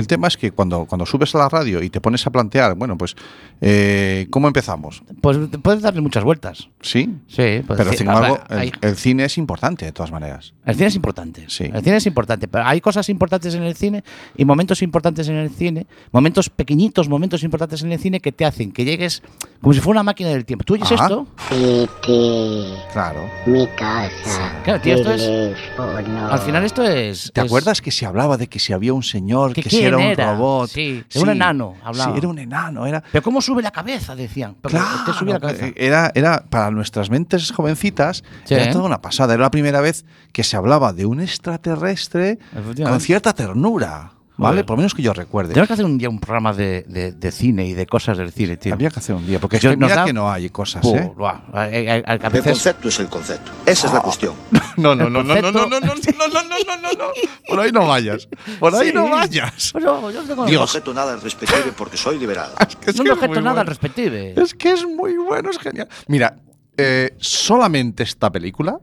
el tema es que cuando, cuando subes a la radio y te pones a plantear, bueno, pues, eh, ¿cómo empezamos? Pues puedes darle muchas vueltas. ¿Sí? Sí, pues Pero sí, sin embargo, ver, hay- el, el cine es importante de todas maneras. El cine es importante. Sí. El cine es importante. Pero hay cosas importantes en el cine y momentos importantes en el cine, momentos pequeñitos, momentos importantes en el cine que te hacen que llegues como si fuera una máquina del tiempo. ¿Tú oyes Ajá. esto? Claro. mi casa. Claro, tío, esto es- teléfono. Al final esto es... ¿Te es- acuerdas que se hablaba de que si había un señor, ¿Que era un era? robot? Sí, de un enano hablaba. Sí, era un enano, era... Pero ¿cómo sube la cabeza? Decían. Pero la cabeza. eh, era, era para nuestras mentes jovencitas, Sí. era toda una pasada. Era la primera vez que se hablaba de un extraterrestre con cierta ternura, ¿vale? Por lo menos que yo recuerde. Tenemos que hacer un día un programa de, de- de cine y de cosas del cine, tío. Había que hacer un día, porque es Yo- que nos mira da- que no hay cosas, ¿eh? buah, a- a- a- a El veces- concepto es el concepto. Esa es la cuestión. No, no, no, no, no, no, no, no, no, no, no, no, no, no. Por ahí no vayas. Por ahí Sí. no vayas. Bueno, yo tengo- No objeto nada al respectivo porque soy liberado. Es no que me es objeto muy nada bueno. al respective. Es que es muy bueno, es genial. Mira, eh, solamente esta película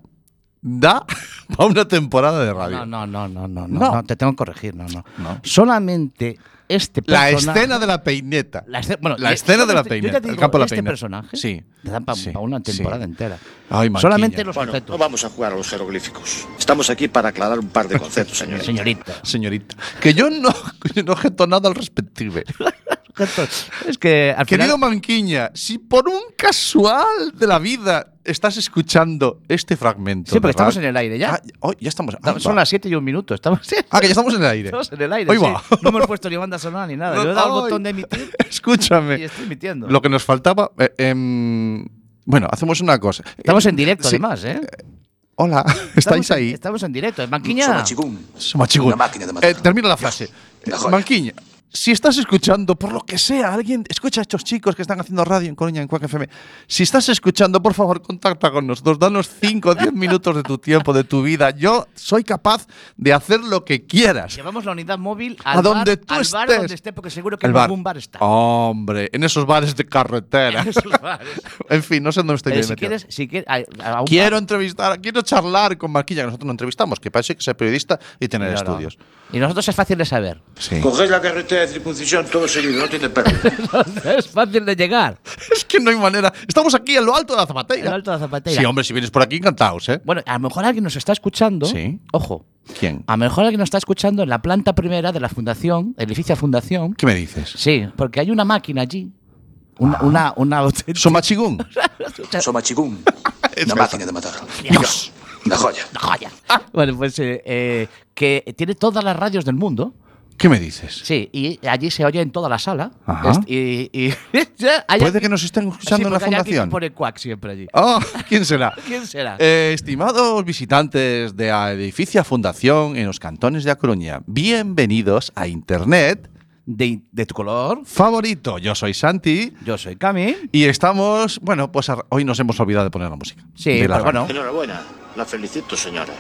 da para una temporada de radio. No, no, no, no, no, No. no, no, te tengo que corregir, no, no. No. Solamente este La personaje- escena de la peineta. La, escena- bueno, La escena de la peineta, ya te el digo, campo de la este peineta. personaje Sí, te dan para sí, una temporada sí. entera. Ay. Solamente los Bueno, objetos. no vamos a jugar a los jeroglíficos. Estamos aquí para aclarar un par de conceptos, señores. Señorita. Señorita. Que yo no, yo no objeto nada al respective. Es que al Querido final. Manquiña, si por un casual de la vida estás escuchando este fragmento. Sí, porque estamos en el aire ya. Ah, oh, ya estamos. Estamos- Son va. las 7 y un minuto. Estamos, Ah, que ya estamos en el aire. estamos en el aire. Sí. va. No hemos puesto ni banda sonora ni nada. Yo he dado Ay. botón de emitir Escúchame. y estoy emitiendo. Lo que nos faltaba. eh, em, bueno, hacemos una cosa. Estamos Eh, en directo, sí. además, ¿eh? Hola, Estamos estáis en- ahí. Estamos en directo. En Manquiña. Somachigún. Somachigún. Una máquina de. Eh, termina la frase. Manquiña, si estás escuchando, por lo que sea, alguien, escucha a estos chicos que están haciendo radio en Coruña, en Cuac FM. Si estás escuchando, por favor, contacta con nosotros. Danos 5 o 10 minutos de tu tiempo, de tu vida. Yo soy capaz de hacer lo que quieras. Llevamos la unidad móvil A donde bar, tú al bar estés. donde esté, porque seguro que El en bar. algún bar está. Hombre, en esos bares de carretera. En esos bares. en fin, no sé dónde estoy Eh, bien si metido. quieres, si quieres, a- a un Quiero bar- entrevistar, quiero charlar con Marquilla, que nosotros no entrevistamos, que parece que ser periodista y tener No, no. estudios. Y nosotros es fácil de saber. Sí. Cogéis la carretera de circuncisión todo seguido, no tiene perro. es fácil de llegar. Es que no hay manera. Estamos aquí en lo alto de la zapateira. En lo alto de la zapateira. Sí, hombre, si vienes por aquí, encantados, ¿eh? Bueno, a lo mejor alguien nos está escuchando. Sí. Ojo. ¿Quién? A lo mejor alguien nos está escuchando en la planta primera de la fundación, el edificio Fundación. ¿Qué me dices? Sí, porque hay una máquina allí. Una, una, una auténtica- Somachigún. Una esa. máquina de matar. Dios. Una joya. Una joya. Bueno, pues eh, eh, que tiene todas las radios del mundo. ¿Qué me dices? Sí, y allí se oye en toda la sala. Ajá. Y, hay Puede que nos estén Sí, escuchando en la hay fundación. que pone cuac siempre allí. Oh, ¿quién será? ¿Quién será? Eh, estimados visitantes de la edificia Fundación en los cantones de A Coruña, bienvenidos a Internet De, de tu color. favorito. Yo soy Santi Yo soy Cami. y estamos, bueno, pues hoy nos hemos olvidado de poner la música. Sí, pero bueno, Enhorabuena. La felicito, señora.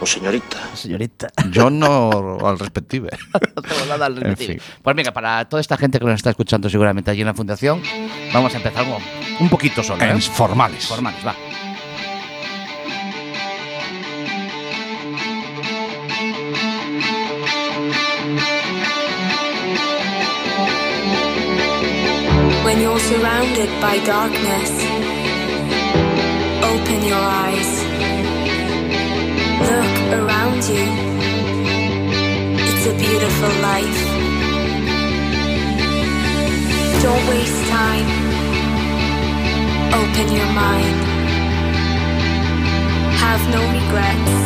O señorita. señorita. Yo no al respective. No tengo nada al En repetir. fin. Pues venga, para toda esta gente que nos está escuchando seguramente allí en la fundación, vamos a empezar un, un poquito solo. ¿eh? En formales. Formales, va. When you're surrounded by darkness, open your eyes. Around you. It's a beautiful life. Don't waste time. Open your mind. Have no regrets.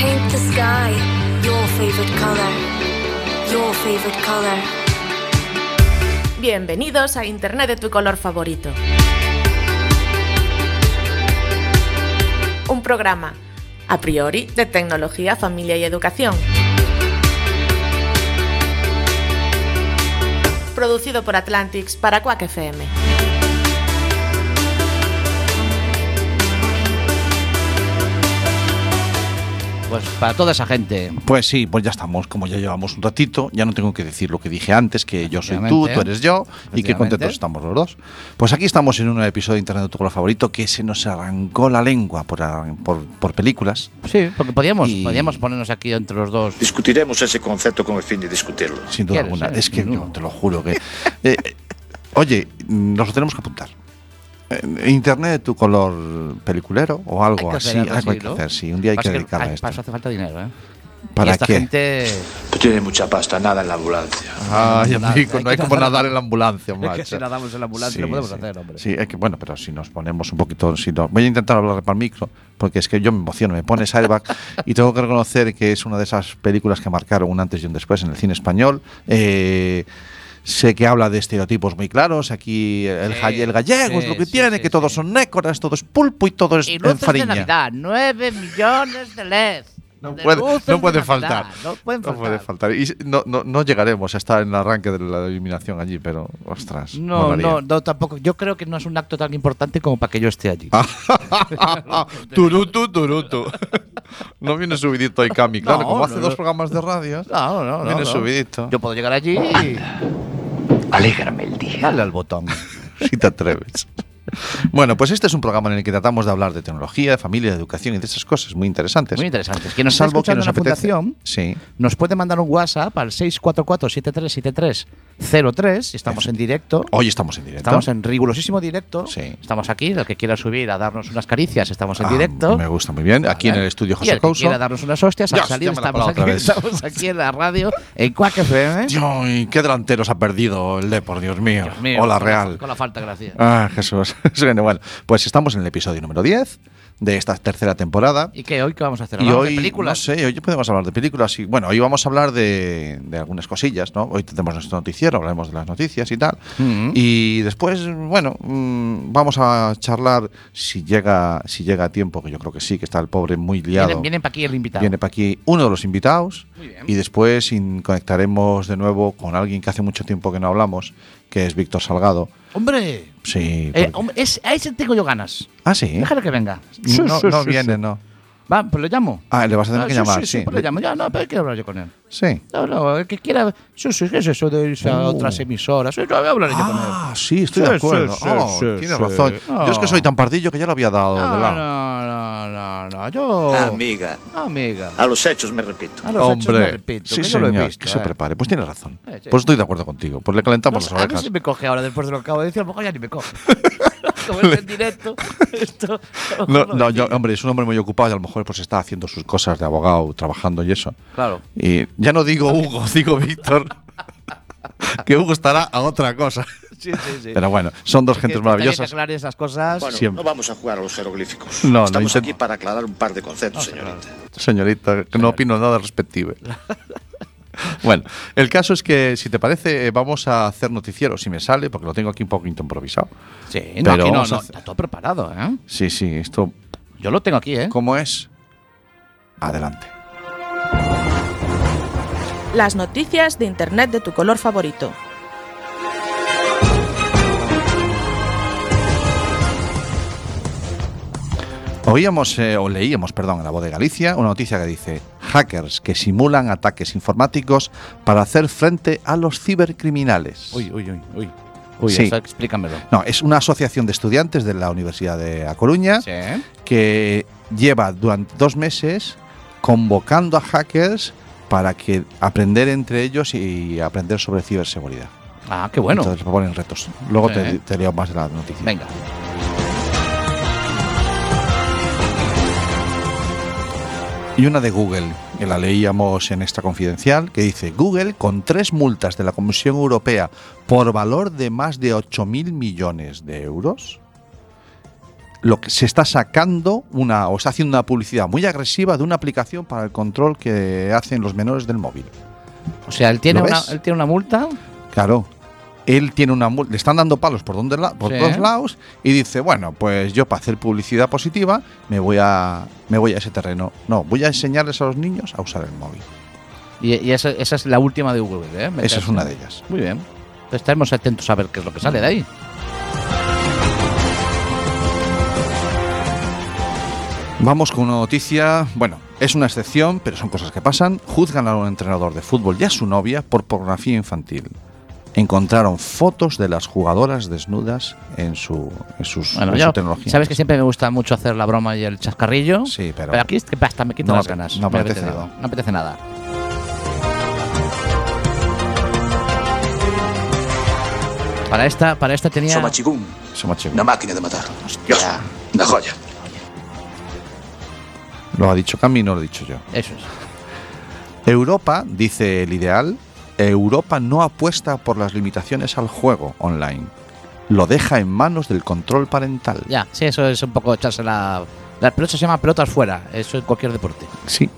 Paint the sky your favorite color. Your favorite color. Bienvenidos a Internet de tu color favorito. Un programa, a priori, de tecnología, familia y educación. Producido por Atlantics para Quack FM. Pues para toda esa gente. Pues sí, pues ya estamos. Como ya llevamos un ratito, ya no tengo que decir lo que dije antes, que yo soy tú, tú eres yo, y que Efectivamente. contentos estamos los dos. Pues aquí estamos en un episodio de Internet de tu color favorito que se nos arrancó la lengua por, por, por películas. Sí, porque podíamos, Y- podíamos ponernos aquí entre los dos. Discutiremos ese concepto con el fin de discutirlo. Sin duda ¿Quieres, alguna. Es que No. te lo juro que. eh, oye, nos lo tenemos que apuntar. Eh, Internet de tu color peliculero o algo Hay así. hacer algo hay que hacer, sí. Un día hay Pasa que dedicar a esto. Para eso hace falta dinero, ¿eh? ¿Para y esta qué? gente. Tú tienes mucha pasta, nada en la ambulancia. Ay, amigo, no hay que como nadar- nadar en la ambulancia, Es que macho. si nadamos en la ambulancia lo podemos hacer, hombre. Sí, es que bueno, pero si nos ponemos un poquito, si no, voy a intentar hablar para el micro, porque es que yo me emociono, me pones Airbag y tengo que reconocer que es una de esas películas que marcaron un antes y un después en el cine español. Eh, sé que habla de estereotipos muy claros, aquí el, Sí, el gallego es lo sí, que sí, tiene, sí, que todos sí. son nécoras, todo es pulpo y todo es Y luces de. Navidad, 9 millones de LED. No De puede, no de puede faltar. No pueden No faltar. puede faltar. Y no, no, no llegaremos a estar en el arranque de la eliminación allí, pero ostras. No, molaría. no, no, tampoco. Yo creo que no es un acto tan importante como para que yo esté allí. turutu, turutu. no viene subidito ahí, Cami. Claro, No, como no, hace no. dos programas de radio. No, no, no. Viene subidito. Yo puedo llegar allí y Alégrame el día. darle al botón. si te atreves. Bueno, pues este es un programa en el que tratamos de hablar de tecnología, de familia, de educación y de esas cosas muy interesantes. Muy interesante. Quien nos Salvo que nos apetece. fundación Sí. nos puede mandar un WhatsApp al 644-737303. Estamos en directo. Hoy estamos en directo. Estamos en rigurosísimo directo. Sí. Estamos aquí. El que quiera subir a darnos unas caricias, estamos en Ah, directo. Me gusta muy bien. Aquí en el estudio Y José el que Couso. quiera darnos unas hostias, al Dios, salir estamos aquí, estamos aquí en la radio, en Quack FM. Ay, qué delanteros ha perdido el Depor, Dios mío. Dios mío, Hola, Real. Con la falta, gracias. Ah, Jesús. Bueno, pues estamos en el episodio número 10 de esta tercera temporada. ¿Y qué? ¿Hoy qué vamos a hacer? Y ¿Hablamos hoy, de películas? no sé, hoy podemos hablar de películas. Y, bueno, hoy vamos a hablar de, de algunas cosillas, ¿no? Hoy tenemos nuestro noticiero, hablaremos de las noticias y tal. Mm. Y después, bueno, mm, vamos a charlar si llega, si llega a tiempo, que yo creo que sí, que está el pobre muy liado. Vienen, vienen para aquí el invitado. Viene para aquí uno de los invitados Muy bien. y después conectaremos de nuevo con alguien que hace mucho tiempo que no hablamos, que es Víctor Salgado. ¡Hombre! Sí. Eh, porque- es- a ese tengo yo ganas. ah, sí. Déjale que venga. no no viene, no. Va, pues lo llamo. Ah, le vas a tener Ah, que sí, llamar, sí, sí. sí, pues lo llamo. Ya, no, pero quiero hablar yo con él. Sí. No, no, el que quiera. Sí, sí, ¿qué es eso de irse a Uh. otras emisoras? Sí, no, hablaré yo con él. Ah, sí, estoy Sí, de acuerdo. sí, Oh, sí, tienes sí. razón. Yo es que soy tan pardillo que ya lo había dado de No, lado. no, no, no, no, yo. Amiga, Amiga. a los hechos me repito. A los hechos me Hombre, repito, sí, que yo lo he señor, visto, que se eh. prepare. Pues tienes razón. Eh, sí. Pues estoy de acuerdo contigo. Pues le calentamos las a ver orejas. si me coge ahora después de lo que acabo de decir. A lo mejor ya ni me coge. Como es en directo, esto. No, no, yo, hombre, es un hombre muy ocupado y a lo mejor pues está haciendo sus cosas de abogado, trabajando y eso. Claro. Y ya no digo Hugo, digo Víctor. que Hugo estará a otra cosa. Sí, sí, sí. Pero bueno, son dos gentes maravillosas. que esas cosas. Bueno, Siempre. no vamos a jugar a los jeroglíficos. No, no Estamos intento- aquí para aclarar un par de conceptos, señorita. Señorita, que no opino nada respectivo. Bueno, el caso es que, si te parece, eh, vamos a hacer noticiero, si me sale, porque lo tengo aquí un poquito improvisado. Sí, no, Pero aquí no, no, está todo preparado, ¿eh? Sí, sí, esto, Yo lo tengo aquí, ¿eh? ¿cómo es? Adelante. Las noticias de Internet de tu color favorito. Oíamos, eh, o leíamos, perdón, en la voz de Galicia, una noticia que dice: hackers que simulan ataques informáticos para hacer frente a los cibercriminales. Uy, uy, uy, uy. Uy, Sí. eso explícamelo. No, es una asociación de estudiantes de la Universidad de A Coruña Sí. que lleva durante dos meses convocando a hackers para que aprender entre ellos y aprender sobre ciberseguridad. Ah, qué bueno. Entonces proponen retos. Luego Sí. te, te leo más de la noticia. Venga. Y una de Google, que la leíamos en esta confidencial, que dice, Google con tres multas de la Comisión Europea por valor de más de 8.000 millones de euros, lo que se está sacando una, o está haciendo una publicidad muy agresiva de una aplicación para el control que hacen los menores del móvil. O sea, él tiene, ¿Lo una, él tiene una multa. Claro. Él tiene una le están dando palos por, donde la- por Sí. todos lados y dice, bueno, pues yo para hacer publicidad positiva me voy a me voy a ese terreno. No, voy a enseñarles a los niños a usar el móvil. Y, y esa, esa es la última de Google, ¿eh? Me Esa es una de ellas. Muy bien. Entonces estaremos atentos a ver qué es lo que sale de ahí. Vamos con una noticia, bueno, Es una excepción, pero son cosas que pasan. Juzgan a un entrenador de fútbol y a su novia por pornografía infantil. Encontraron fotos de las jugadoras desnudas en su, en sus, Bueno, en yo, su tecnología. sabes que siempre me gusta mucho hacer la broma y el chascarrillo. Sí, pero- aquí es que basta, me quito No las ganas. no apetece nada. No apetece nada. Para esta, para esta tenía. Somachigún, una máquina de matar. Dios, una joya. Lo ha dicho Cami, no lo he dicho yo. Eso es. Europa, dice el ideal, Europa no apuesta por las limitaciones al juego online. Lo deja en manos del control parental. Ya, sí, eso es un poco echarse la. La pelota se llama pelotas fuera. Eso en cualquier deporte. Sí.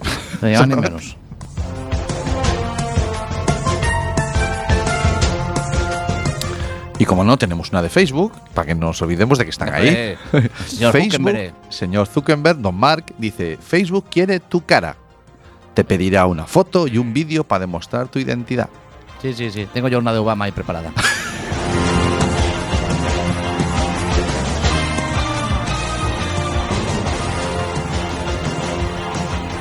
No llevan ni menos. Y como no tenemos una de Facebook, para que no nos olvidemos de que están ahí. Señor Facebook, Zuckerberg. señor Zuckerberg, don Mark, dice, Facebook quiere tu cara. Te pedirá una foto y un vídeo para demostrar tu identidad. Sí, sí, sí. Tengo yo una de Obama ahí preparada.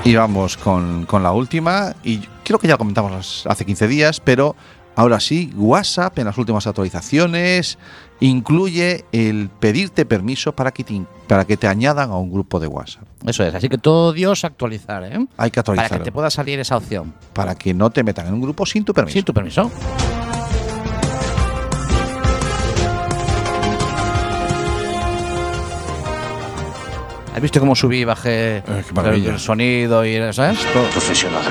Y vamos con, con la última, y creo que ya lo comentamos hace 15 días, pero ahora sí, WhatsApp en las últimas actualizaciones incluye el pedirte permiso para que te, para que te añadan a un grupo de WhatsApp. Eso es. Así que todo Dios actualizar, ¿eh? Hay que Para actualizarlo que te pueda salir esa opción. para que no te metan en un grupo sin tu permiso. Sin tu permiso. ¿Has visto cómo subí y bajé Eh, el, maravilla. el sonido y ¿sabes? Profesional.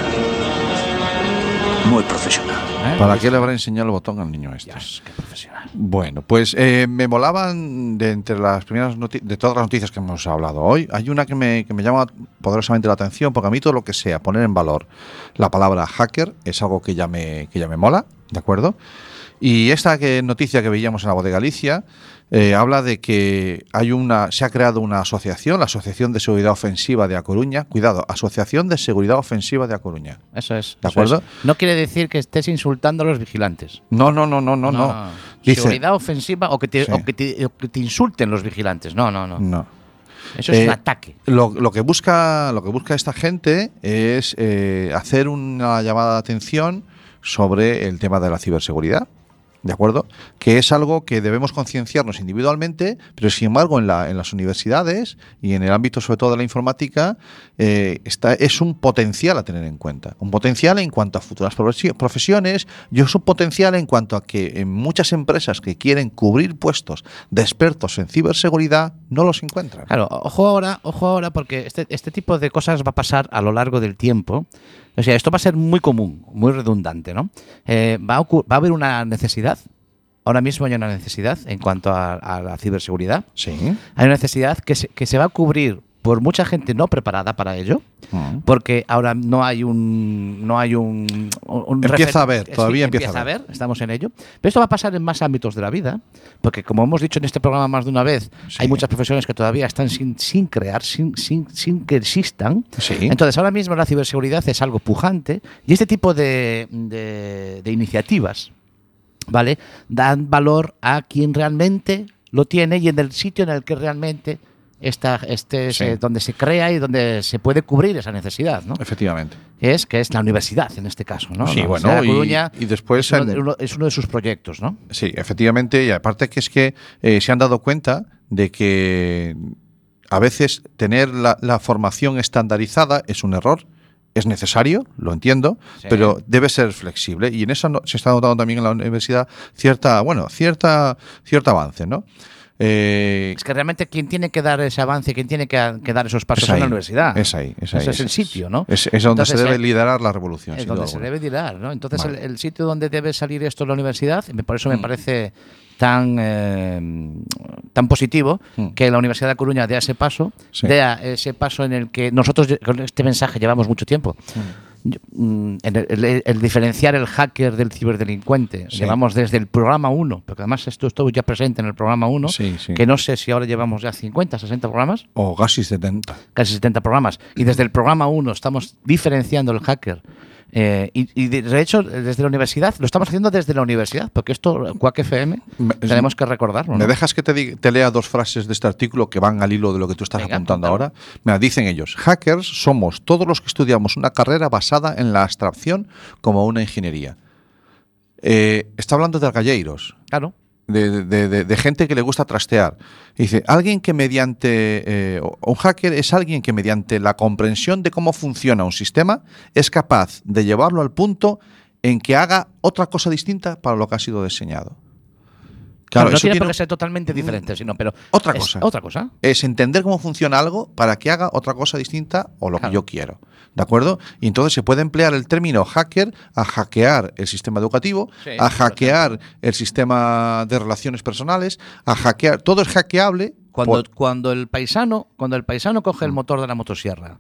Muy profesional. ¿Eh? ¿Para qué le habrá enseñado el botón al niño este? Dios, qué profesional. Bueno, pues eh, me molaban de entre las primeras de todas las noticias que hemos hablado hoy. Hay una que me, que me llama poderosamente la atención, porque a mí todo lo que sea poner en valor la palabra hacker es algo que ya me, que ya me mola, ¿de acuerdo? Y esta que, noticia que veíamos en la voz de Galicia eh, habla de que hay una, se ha creado una asociación, la Asociación de Seguridad Ofensiva de A Coruña. Cuidado, Asociación de Seguridad Ofensiva de A Coruña. Eso es. ¿De eso acuerdo? es. No quiere decir que estés insultando a los vigilantes. No, no, no, no, no, no. Dice- Seguridad ofensiva o que, te, Sí. o que te- o que te insulten los vigilantes. No, no, no. no. Eso es Eh, un ataque. Lo, lo que busca, lo que busca esta gente es eh, hacer una llamada de atención sobre el tema de la ciberseguridad. ¿De acuerdo? Que es algo que debemos concienciarnos individualmente, pero sin embargo en, la- en las universidades y en el ámbito sobre todo de la informática eh, está, es un potencial a tener en cuenta. Un potencial en cuanto a futuras profesi- profesiones y es un potencial en cuanto a que en muchas empresas que quieren cubrir puestos de expertos en ciberseguridad no los encuentran. Claro, ojo ahora, ojo ahora, porque este, este tipo de cosas va a pasar a lo largo del tiempo. O sea, esto va a ser muy común, muy redundante, ¿no? Eh, va, a va a haber una necesidad. Ahora mismo hay una necesidad en cuanto a, a la ciberseguridad. Sí. Hay una necesidad que se, que se va a cubrir por mucha gente no preparada para ello, Mm. porque ahora no hay un no hay un, un Empieza a sí, todavía empieza a a ver, estamos en ello. Pero esto va a pasar en más ámbitos de la vida, porque como hemos dicho en este programa más de una vez, Sí. hay muchas profesiones que todavía están sin, sin crear, sin, sin, sin que existan. Sí. Entonces, ahora mismo la ciberseguridad es algo pujante y este tipo de, de- de iniciativas, ¿vale? Dan valor a quien realmente lo tiene y en el sitio en el que realmente está, este es, Sí. donde se crea y donde se puede cubrir esa necesidad, ¿no? Efectivamente. Que es, que es la universidad en este caso, ¿no? Sí, La bueno, de y- Coruña y después es uno, es uno de sus proyectos, ¿no? Sí, efectivamente, y aparte que es que eh, se han dado cuenta de que a veces tener la, la formación estandarizada es un error. Es necesario, lo entiendo, Sí. pero debe ser flexible. Y en eso se está notando también en la universidad cierta, bueno, cierta, cierto avance, ¿no? Eh, Es que realmente quien tiene que dar ese avance, quien tiene que, que dar esos pasos es ahí, la universidad. Es ahí, es ahí. Ese es el sitio, ¿no? Es, es donde se debe eh, liderar la revolución. Es donde se debe tirar, ¿no? Entonces Vale. el, el sitio donde debe salir esto es la universidad, por eso me Mm. parece tan eh, tan positivo Mm. que la Universidad de Coruña dé ese paso, Sí. dé ese paso en el que nosotros con este mensaje llevamos mucho tiempo. Mm, en el, el- el diferenciar el hacker del ciberdelincuente. Sí. Llevamos desde el programa 1, porque además esto estuvo ya presente en el programa 1, Sí, sí. que no sé si ahora llevamos ya 50, 60 programas O casi 70. casi 70 programas. Y desde el programa 1 estamos diferenciando el hacker Eh, y, y de hecho, desde la universidad, lo estamos haciendo desde la universidad, porque esto, Quack FM, tenemos que recordarlo. ¿Me dejas que te, te lea dos frases de este artículo que van al hilo de lo que tú estás Venga, apuntando ahora? Mira, dicen ellos, hackers somos todos los que estudiamos una carrera basada en la abstracción como una ingeniería. Eh, está hablando de galleiros, Claro. De, de- de- de gente que le gusta trastear. Dice, alguien que mediante, eh, un hacker es alguien que mediante la comprensión de cómo funciona un sistema es capaz de llevarlo al punto en que haga otra cosa distinta para lo que ha sido diseñado. Claro, no eso tiene tiene por qué ser totalmente diferente, sino, pero. Otra es cosa. Otra cosa. es entender cómo funciona algo para que haga otra cosa distinta o lo Claro. que yo quiero. ¿De acuerdo? Y entonces se puede emplear el término hacker a hackear el sistema educativo, Sí, a hackear el sistema de relaciones personales, a hackear. Todo es hackeable. Cuando, por- cuando el paisano, cuando el paisano coge el motor de la motosierra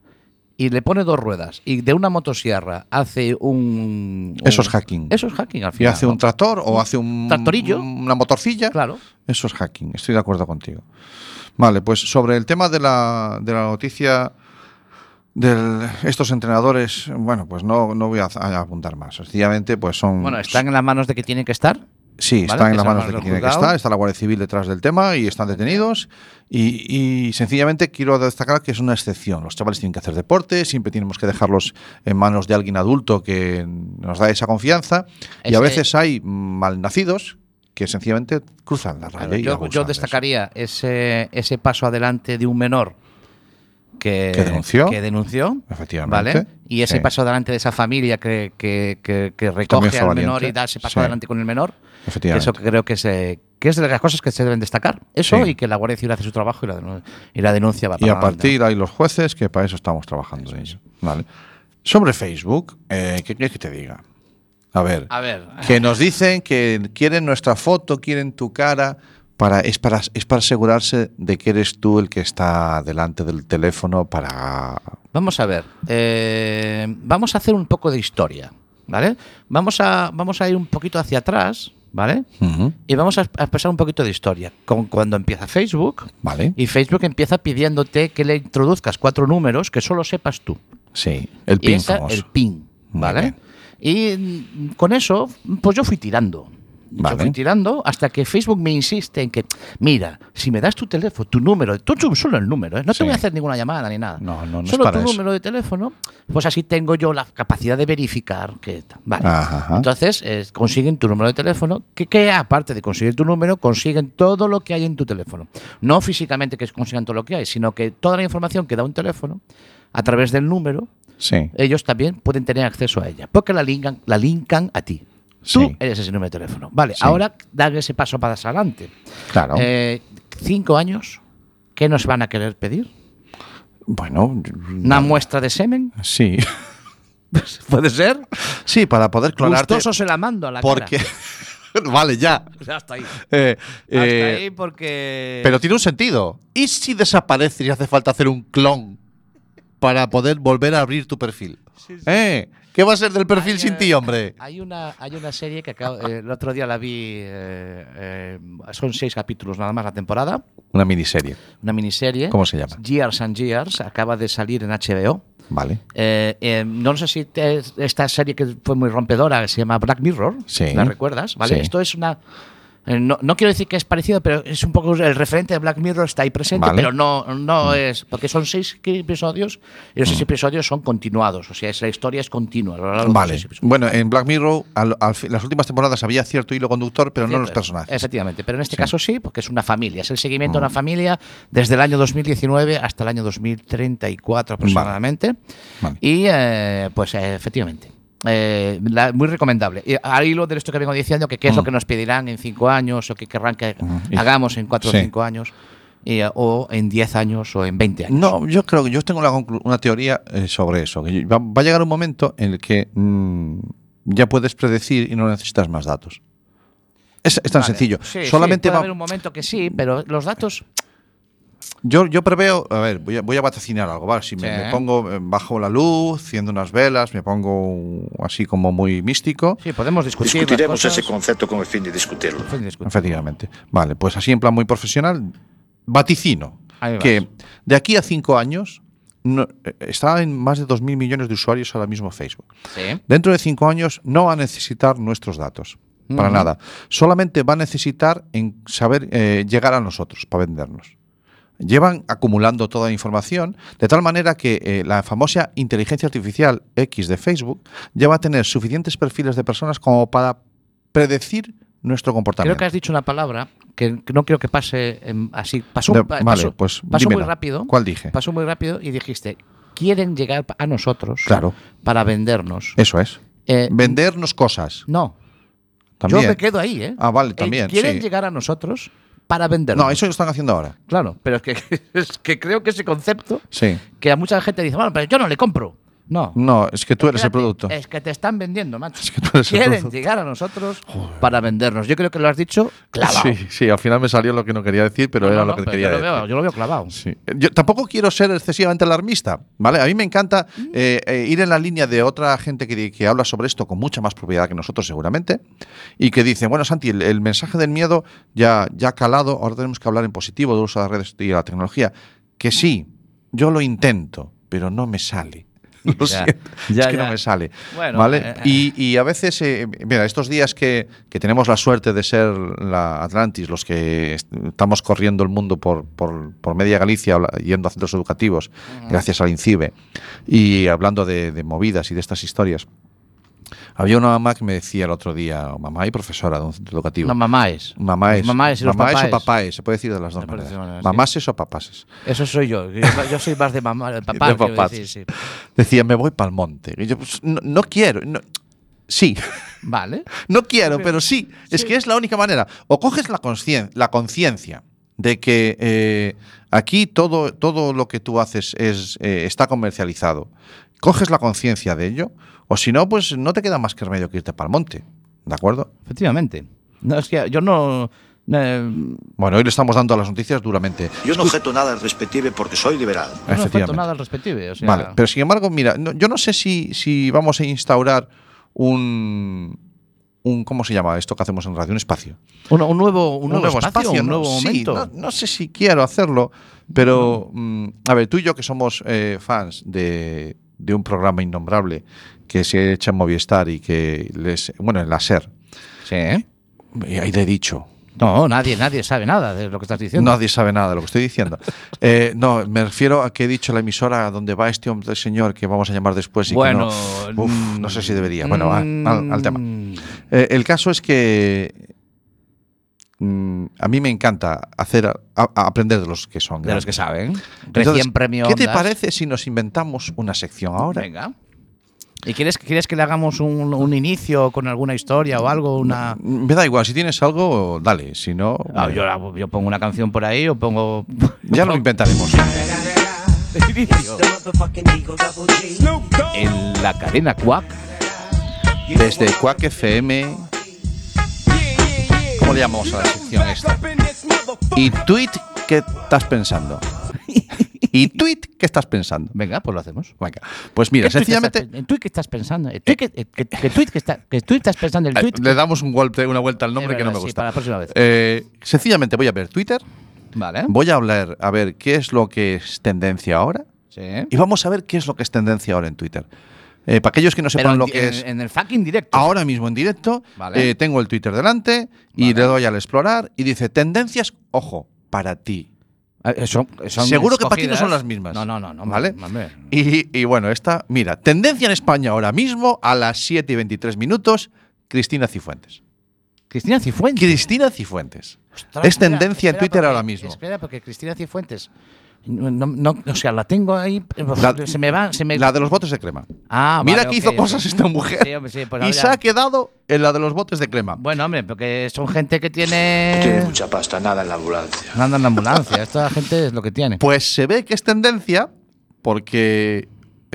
y le pone dos ruedas y de una motosierra hace un. Eso es hacking. Eso es hacking al y final. hace ¿no? un tractor o hace un. Tractorillo. Una motorcilla. Claro. Eso es hacking. Estoy de acuerdo contigo. Vale, pues sobre el tema de la, de la noticia de estos entrenadores, bueno, pues no, no voy a, a apuntar más. Sencillamente, pues son. Bueno, están en las manos de que tienen que estar. Sí, ¿vale? están en las manos de quien tiene que estar. Está la Guardia Civil detrás del tema y están detenidos. Y, y sencillamente quiero destacar que es una excepción. Los chavales tienen que hacer deporte, siempre tenemos que dejarlos en manos de alguien adulto que nos da esa confianza. Y a veces hay malnacidos que sencillamente cruzan la raya. y yo, yo destacaría ese, ese paso adelante de un menor que, Que denunció. que denunció, Efectivamente. ¿vale? Y ese Sí. paso adelante de esa familia que, que, que- que También recoge al valiente. menor y da ese paso Sí. adelante con el menor. Efectivamente. Eso creo que es, eh, que es de las cosas que se deben destacar. Eso Sí. y que la Guardia Civil hace su trabajo y la, denun- y la denuncia va Y a partir ahí los jueces, que para eso estamos trabajando en ello. Vale. Sobre Facebook, eh, ¿qué quieres que te diga? A ver, A ver. que nos dicen que quieren nuestra foto, quieren tu cara, para, es, para, es para asegurarse de que eres tú el que está delante del teléfono para... Vamos a ver. eh, vamos a hacer un poco de historia, ¿vale? Vamos a, vamos a ir un poquito hacia atrás, ¿vale? Y vamos a, a expresar un poquito de historia. Con cuando empieza Facebook, Vale. y Facebook empieza pidiéndote que le introduzcas cuatro números que solo sepas tú. Sí, el Y pin esa- el PIN, ¿vale? Y mm, con eso, pues yo fui tirando. Vale. Yo fui tirando hasta que Facebook me insiste en que, mira, si me das tu teléfono, tu número, tú solo el número, ¿eh? no te Sí. voy a hacer ninguna llamada ni nada. No, no, no es Solo para tu eso. número de teléfono, pues así tengo yo la capacidad de verificar que. Vale. Ajá, ajá. Entonces, eh, consiguen tu número de teléfono, que, que aparte de conseguir tu número, consiguen todo lo que hay en tu teléfono. No físicamente que consigan todo lo que hay, sino que toda la información que da un teléfono, a través del número, Sí, ellos también pueden tener acceso a ella, porque la linkan, la linkan a ti. Tú Sí. eres ese número de teléfono. Vale, Sí. ahora dan ese paso para adelante. claro. Eh, cinco años, ¿qué nos van a querer pedir? bueno, ¿Una muestra de semen? sí. ¿Puede ser? Sí, para poder clonarte. Gustoso se la mando a la Porque... cara. vale, ya. Hasta ahí. Eh, Hasta eh, ahí porque... Pero tiene un sentido. ¿Y si desapareces y hace falta hacer un clon para poder volver a abrir tu perfil? ¿Eh? ¿Qué va a ser del perfil Hay, sin eh, ti, hombre? Hay una, hay una serie que acabo- eh, el otro día la vi, eh, son seis capítulos nada más la temporada, Una miniserie. una miniserie. ¿Cómo se llama? Years and Years, acaba de salir en HBO. Vale. No sé si te- esta serie que fue muy rompedora, que se llama Black Mirror, Sí. ¿la recuerdas? ¿Vale? Sí. Esto es una... eh, No, no quiero decir que es parecido, pero es un poco el referente de Black Mirror está ahí presente, Vale. pero no, no es. Porque son seis episodios y los seis episodios son continuados. O sea, es, la historia es continua. Vale. Bueno, en Black Mirror, al, las últimas temporadas había cierto hilo conductor, pero no los es. personajes. Efectivamente, pero en este Sí. Mm. caso sí, porque es una familia. Es el seguimiento de una familia desde el año 2019 hasta el año 2034 aproximadamente. Vale. Y eh, pues efectivamente. Eh, la- muy recomendable. Y al hilo de esto que vengo diciendo, que qué es lo Mm. que nos pedirán en cinco años o que querrán que Y- hagamos en cuatro Sí. o cinco años, eh, o en diez años o en 20 años. No, yo creo que yo tengo una, una teoría eh, sobre eso. Que va, va a llegar un momento en el que mm, ya puedes predecir y no necesitas más datos. Es, es tan Vale. sencillo. Sí, sí, Solamente puede va- haber un momento que sí, pero los datos. Yo, yo preveo, a ver, voy a, voy a vaticinar algo, ¿vale? Si me, Sí. me pongo eh, bajo la luz, ciendo unas velas, me pongo así como muy místico. Sí, podemos discutir. las Discutiremos cosas. ese concepto con el fin de discutirlo. Efectivamente. Vale, pues así en plan muy profesional, vaticino vas. que de aquí a cinco años no- eh, está en más de 2.000 millones de usuarios ahora mismo Facebook. Sí. Dentro de cinco años no va a necesitar nuestros datos. Para nada. Solamente va a necesitar en saber eh, llegar a nosotros para vendernos. Llevan acumulando toda la información de tal manera que eh, la famosa inteligencia artificial X de Facebook ya va a tener suficientes perfiles de personas como para predecir nuestro Creo comportamiento. que has dicho una palabra que no quiero que pase así. Pasó, vale, pasó- pues pasó muy rápido. ¿Cuál dije? Pasó muy rápido y dijiste, quieren llegar a nosotros Claro. para vendernos. Eso es. Eh, Vendernos cosas. No, También. yo me quedo ahí, ¿eh? Ah, vale, Eh, también, quieren sí. llegar a nosotros para vendernos. No, eso lo están haciendo ahora. Claro, pero es que, es que creo que ese concepto, Sí. que a mucha gente dice, bueno, pero yo no le compro. No. No, es que tú eres el producto. Es que te están vendiendo, macho. Es que tú eres el Quieren producto. llegar a nosotros para vendernos. Yo creo que lo has dicho clavado. Sí, sí, al final me salió lo que no quería decir, pero No, era no, lo que quería yo lo decir. veo, yo lo veo clavado. Sí. Yo tampoco quiero ser excesivamente alarmista, ¿vale? A mí me encanta eh, eh, ir en la línea de otra gente que, que habla sobre esto con mucha más propiedad que nosotros seguramente y que dice, bueno, Santi, el, el mensaje del miedo ya, ya ha calado, ahora tenemos que hablar en positivo del uso de las redes y de la tecnología. Que sí, yo lo intento, pero no me sale. Lo Ya, siento, ya, es que ya. no me sale. Bueno, ¿vale? eh, y, y a veces, eh, mira, estos días que, que tenemos la suerte de ser la Atlantis, los que est- estamos corriendo el mundo por, por, por media Galicia, yendo a centros educativos, gracias al INCIBE, y hablando de, de movidas y de estas historias. Había una mamá que me decía el otro día, mamá y profesora de un centro educativo. No, mamá es. Mamá es. Mamá es y los mamá papás. o papáes, se puede decir de las dos parece maneras. bueno, sí. O papáses. Eso soy yo. Yo, yo soy más de mamá, de papá. De papás. decir, sí. Decía, me voy para el monte. Y yo, pues, no, no quiero. no- sí. Vale. No quiero, pero sí. Es que es la única manera. O coges la conciencia de que eh, aquí todo, todo lo que tú haces es, eh, está comercializado. Coges la conciencia de ello, o si no, pues no te queda más que remedio que irte para el monte. ¿De acuerdo? Efectivamente. No, es que yo no. eh, Bueno, hoy le estamos dando a las noticias duramente. Yo no objeto nada al respective porque soy liberal. no falta Efectivamente. nada al respectivo. O sea, Vale, pero sin embargo, mira, no- yo no sé si, si vamos a instaurar un, un. ¿Cómo se llama esto que hacemos en radio? Un espacio. un, un nuevo, un nuevo espacio, un ¿no? nuevo Sí, momento. no, no sé si quiero hacerlo, pero mm, a ver, tú y yo que somos eh, fans de, de un programa innombrable que se echa en Movistar y que les. Bueno, en la SER. Sí. Y ahí he dicho. No, nadie, nadie sabe nada de lo que estás diciendo. Nadie sabe nada de lo que estoy diciendo. Eh, no, me refiero a que he dicho la emisora donde va este hombre señor que vamos a llamar después y Bueno, que no. Uf, no sé si debería. Bueno, va, al, al tema. mm, Eh, el caso es que mm, a mí me encanta hacer a- a- aprender de los que son. De los que saben. Entonces, Recién premio ¿Qué te Ondas. parece si nos inventamos una sección ahora? Venga. ¿Y quieres, quieres que le hagamos un, un inicio con alguna historia o algo? Una... Me da igual, si tienes algo, dale. Si no, Ah, yo, yo pongo una canción por ahí o pongo. ya lo inventaremos. En la cadena Quack. Desde Quack FM. ¿Cómo le llamamos a la sección esta? Y tweet, ¿qué estás pensando? Y tweet, ¿qué estás pensando? Venga, pues lo hacemos. Venga, pues mira, ¿Qué tweet sencillamente ¿En tweet qué estás pensando? ¿En tweet qué, eh, qué- qué tweet que está- qué tweet estás pensando? ¿El eh, tweet? le damos un golpe, una vuelta al nombre que no me verdad, sí, gusta. para la próxima vez. Eh, sencillamente voy a ver Twitter, Vale. voy a hablar a ver qué es lo que es tendencia ahora Sí. y vamos a ver qué es lo que es tendencia ahora en Twitter. Eh, para aquellos que no Pero sepan en, lo que es en el fucking directo. ahora mismo en directo, Vale. eh, tengo el Twitter delante y Vale. le doy al explorar y dice tendencias, ojo, para ti. Ah, eh, son- Seguro que para ti no son las mismas. No, no, no. no ¿Vale? Y, y bueno, esta, mira, tendencia en España ahora mismo a las 7 y 23 minutos, Cristina Cifuentes. Cristina Cifuentes. Cristina Cifuentes. Ostras, es espera, tendencia en Twitter porque- ahora mismo. Espera, porque Cristina Cifuentes. No, no- o sea, la tengo ahí. La- se me va. Se me, La de los botes de crema. ah, Mira vale, que hizo cosas esta mujer. Sí, hombre, sí, pues y se ha quedado en la de los botes de crema. Bueno, hombre, porque son gente que Tiene tiene. mucha pasta, nada en la ambulancia. No anda en la ambulancia. Esta gente es lo que tiene. Pues se ve que es tendencia porque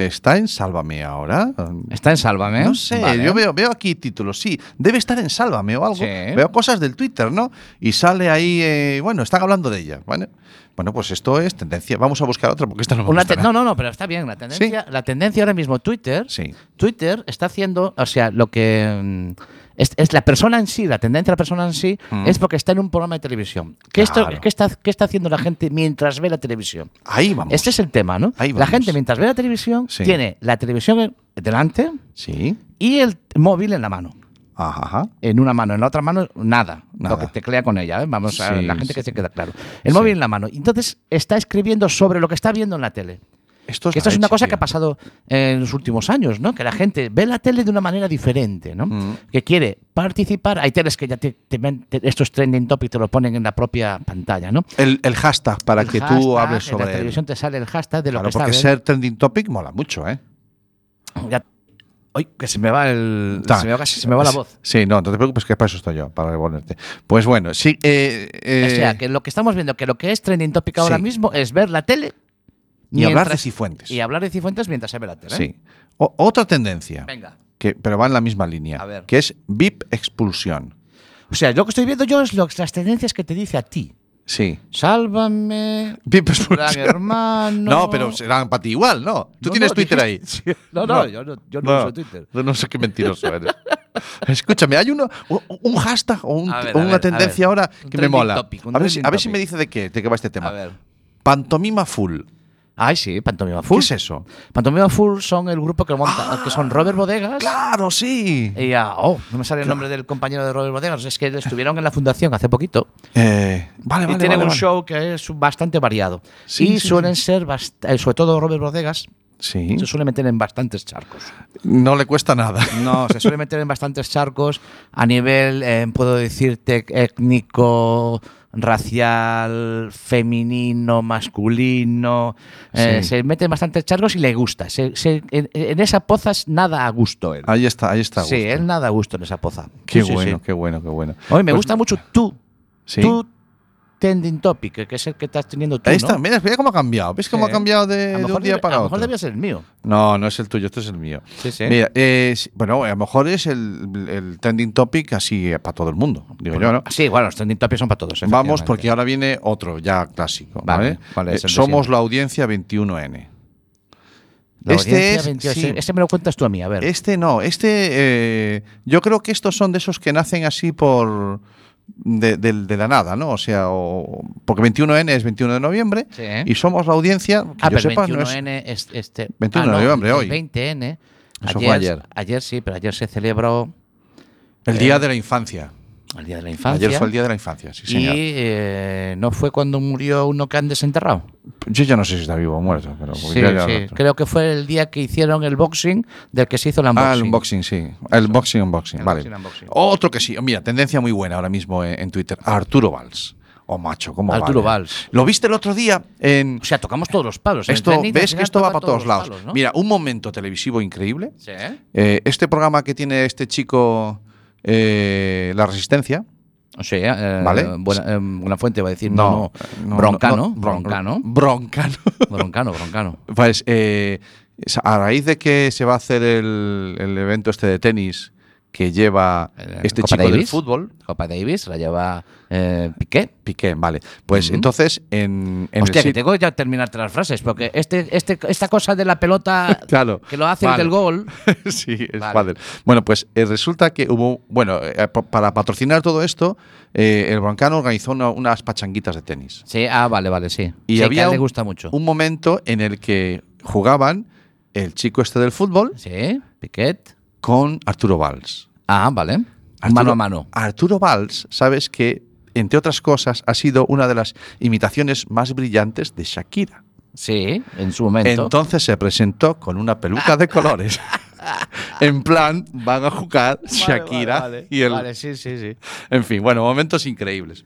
¿Está en Sálvame ahora? Está en Sálvame. No sé, Vale. yo veo, veo aquí títulos, sí, debe estar en Sálvame o algo. Sí. Veo cosas del Twitter, ¿no? Y sale ahí, eh, bueno, están hablando de ella. Bueno, bueno, pues esto es tendencia. Vamos a buscar otra porque esta no me Una gusta no, no, no, pero está bien. La tendencia, la tendencia ahora mismo, Twitter, Sí. Twitter está haciendo, o sea, lo que mm, es, es la persona en sí, la tendencia de la persona en sí, Mm. es porque está en un programa de televisión. ¿Qué, esto- qué está, ¿Qué está haciendo la gente mientras ve la televisión? Ahí vamos. Este es el tema, ¿no? Ahí La vamos. gente mientras ve la televisión Sí. tiene la televisión delante Sí. y el móvil en la mano. Ajá. En una mano, en la otra mano, nada. Nada. Lo que teclea con ella, ¿eh? Vamos a la gente que se queda claro. El móvil en la mano. Entonces está escribiendo sobre lo que está viendo en la tele. Esto es, Que esto la es una cosa que ha pasado en los últimos años, ¿no? Que la gente ve la tele de una manera diferente, ¿no? Mm. Que quiere participar. Hay teles que ya te, te estos trending topics te lo ponen en la propia pantalla, ¿no? El, el hashtag para El que tú hables En la sobre él. televisión te sale el hashtag de lo Claro, que porque ser trending topic mola mucho, ¿eh? Ya- Ay, que se me va el. Ta. Se me va, casi- se me va la voz. Sí, no, no te preocupes que para eso estoy yo, para reponerte. Pues bueno, sí. eh, eh, o sea, que lo que estamos viendo, que lo que es trending topic ahora Sí. mismo es ver la tele y hablar de Cifuentes. Y hablar de Cifuentes mientras se ve la tele. Sí. O- otra tendencia, Venga. que, pero va en la misma línea, A ver. que es VIP expulsión. O sea, lo que estoy viendo yo es lo- las tendencias que te dice a ti. Sí. Sálvame. VIP Gran expulsión. hermano. No, pero serán para ti igual, ¿no? Tú No, tienes no, Twitter ahí. No, no, yo no, yo no uso Twitter. No, sé qué mentiroso eres. Escúchame, hay uno, un, hashtag o, un- A ver, o a una ver, tendencia ahora Un que me mola. topic, a ver, si, a ver si me dice de qué, de qué va este tema. A ver. Pantomima full. Ay, sí, Pantomima ¿Qué Full. es eso? Pantomima Full son el grupo que monta, que son Robert Bodegas. Claro, sí. Y ya, oh, no me sale el nombre del compañero de Robert Bodegas. Es que estuvieron en la fundación hace poquito. Eh, vale, vale. y tienen vale, un vale. show que es bastante variado. Sí, y sí, suelen ser, bast- eh, sobre todo Robert Bodegas, Sí. se suele meter en bastantes charcos. No le cuesta nada. No, se suele meter en bastantes charcos a nivel, eh, puedo decirte, étnico, racial, femenino, masculino. eh, Sí. Se mete en bastantes charcos y le gusta. Se- se- en, en esa poza es nada a gusto él. Ahí está, ahí está. a sí, gusto. él nada a gusto en esa poza. Qué Sí, sí, bueno, sí. qué bueno, qué bueno. Hoy me Pues- gusta mucho tú. Sí. Tú trending topic, que es el que estás teniendo tú. Ahí ¿no? está, mira, mira cómo ha cambiado. ¿Ves cómo Sí. ha cambiado de, un día debe- para a lo otro? mejor debía ser el mío. No, no es el tuyo, este es el mío. Sí, sí. Mira, eh, bueno, a lo mejor es el, el trending topic así eh, para todo el mundo, digo yo, ¿no? Sí, bueno, los trending topics son para todos. Vamos, porque ahora viene otro ya clásico. Vale, ¿vale? ¿cuál es Eh, somos la audiencia 21N. La este es- 28, sí. Este me lo cuentas tú a mí, a ver. Este no, este eh, yo creo que estos son de esos que nacen así por de, del- de la nada, ¿no? O sea, o- porque 21N es 21 de noviembre Sí. y somos la audiencia, que ah, yo pero sepa, no es- 21N es, este. 21 ah, de no, noviembre, el hoy. 20N. Eso fue ayer. Ayer sí, pero ayer se celebró el día de la infancia. El Día de la Infancia. Ayer fue el día de la infancia, sí, señor. Y eh, no fue cuando murió uno que han desenterrado. Yo ya no sé si está vivo o muerto, pero Sí, sí. Creo que fue el día que hicieron el boxing del que se hizo el unboxing. Ah, el unboxing, sí. El boxing, unboxing, El vale. boxing, unboxing. Otro que sí. Mira, tendencia muy buena ahora mismo en, en Twitter. Arturo Valls. Oh, macho, ¿cómo Arturo vale? Valls. ¿Lo viste el otro día en... O sea, tocamos todos los palos. Esto, ¿Ves que esto va para todos lados? palos, ¿no? Mira, un momento televisivo increíble. Sí. Eh, este programa que tiene este chico, eh, La Resistencia. O sea, eh, Vale. buena, eh, buena fuente va a decir, no, no, broncano, no, broncano, Broncano. broncano, broncano. Pues eh, a raíz de que se va a hacer el, el evento este de tenis que lleva Eh, este Copa chico del Davis. fútbol, Copa Davis la lleva eh, Piqué. Piqué, vale. Pues entonces en, en Hostia, el que tengo que ya terminarte las frases, porque este, este, esta cosa de la pelota Claro. que lo hace el del gol. sí, es Vale. pádel. Bueno, pues eh, resulta que hubo, bueno, eh, pa- para patrocinar todo esto, el Broncano organizó una- unas pachanguitas de tenis. Sí, ah, vale, vale, sí. Y Sí, que a había él le gusta mucho. Un momento en el que jugaban el chico este del fútbol Sí, Piquet. Con Arturo Valls. Ah, vale. Arturo- mano a mano. Arturo Valls, sabes que, entre otras cosas, ha sido una de las imitaciones más brillantes de Shakira. Sí, en su momento. Entonces se presentó con una peluca de colores. en plan, van a jugar Shakira vale, y el. Vale, sí, sí, sí. En fin, bueno, momentos increíbles.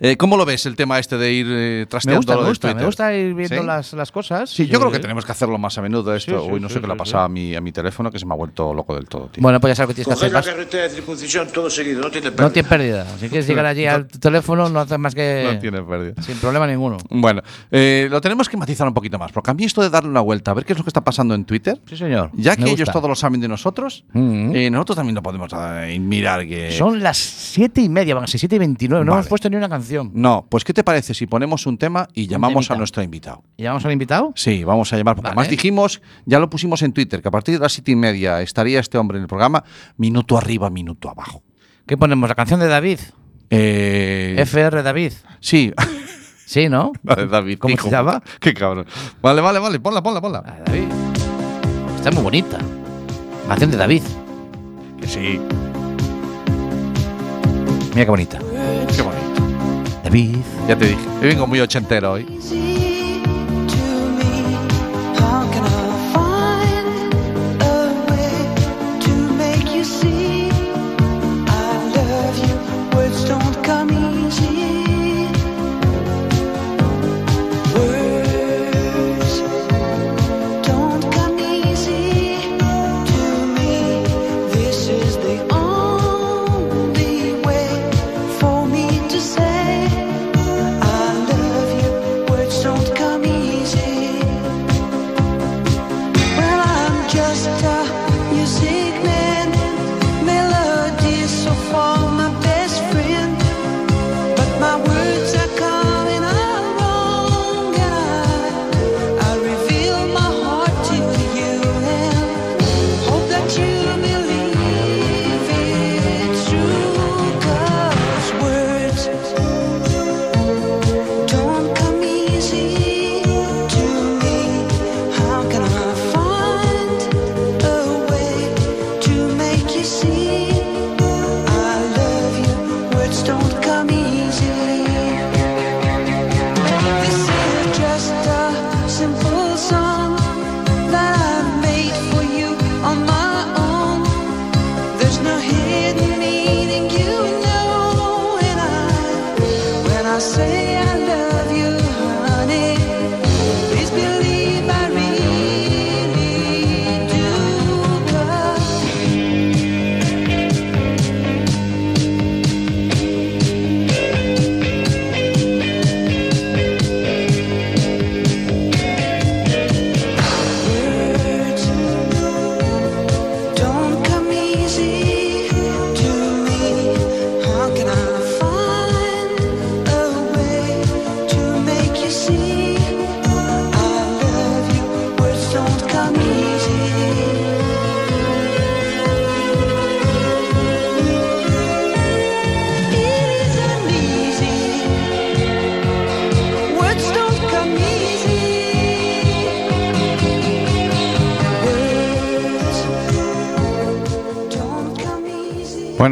Eh, ¿Cómo lo ves el tema este de ir eh, Me trasteando gusta, lo me gusta, me gusta ir viendo ¿Sí? las, las cosas. Sí, yo creo que tenemos que hacerlo más a menudo esto. Sí, sí, Uy, no sí, sé qué le ha sí, pasado sí. a mi, a mi teléfono que se me ha vuelto loco del todo, tío. Bueno, pues ya sabes que tienes que Coger hacer. la carretera de circuncisión todo seguido, no tiene No pérdida. tienes pérdida. Si quieres llegar allí al teléfono, no haces más que. No tiene pérdida. Sin problema ninguno. Bueno, eh, lo tenemos que matizar un poquito más, porque a mí esto de darle una vuelta, a ver qué es lo que está pasando en Twitter, Sí, señor. ya que Me ellos todo lo saben de nosotros, Mm. eh, nosotros también lo podemos eh, mirar que... Son las siete y media, van a ser siete y veintinueve. No Vale. hemos puesto ni una canción. No, pues ¿qué te parece si ponemos un tema y llamamos temita. a nuestro invitado? ¿Y llamamos al invitado? Sí, vamos a llamar, porque Vale. además dijimos, ya lo pusimos en Twitter, que a partir de las siete y media estaría este hombre en el programa, minuto arriba, minuto abajo. ¿Qué ponemos? ¿La canción de David? Eh, FR David. Sí, Sí, ¿no? la de David. ¿Cómo hijo se llama? Qué cabrón. Vale, vale, vale, ponla, ponla, ponla. La de David. Está muy bonita. Canción de David. Que sí, Mira qué bonita. qué bonito. David. Ya te dije, yo vengo muy ochentero hoy.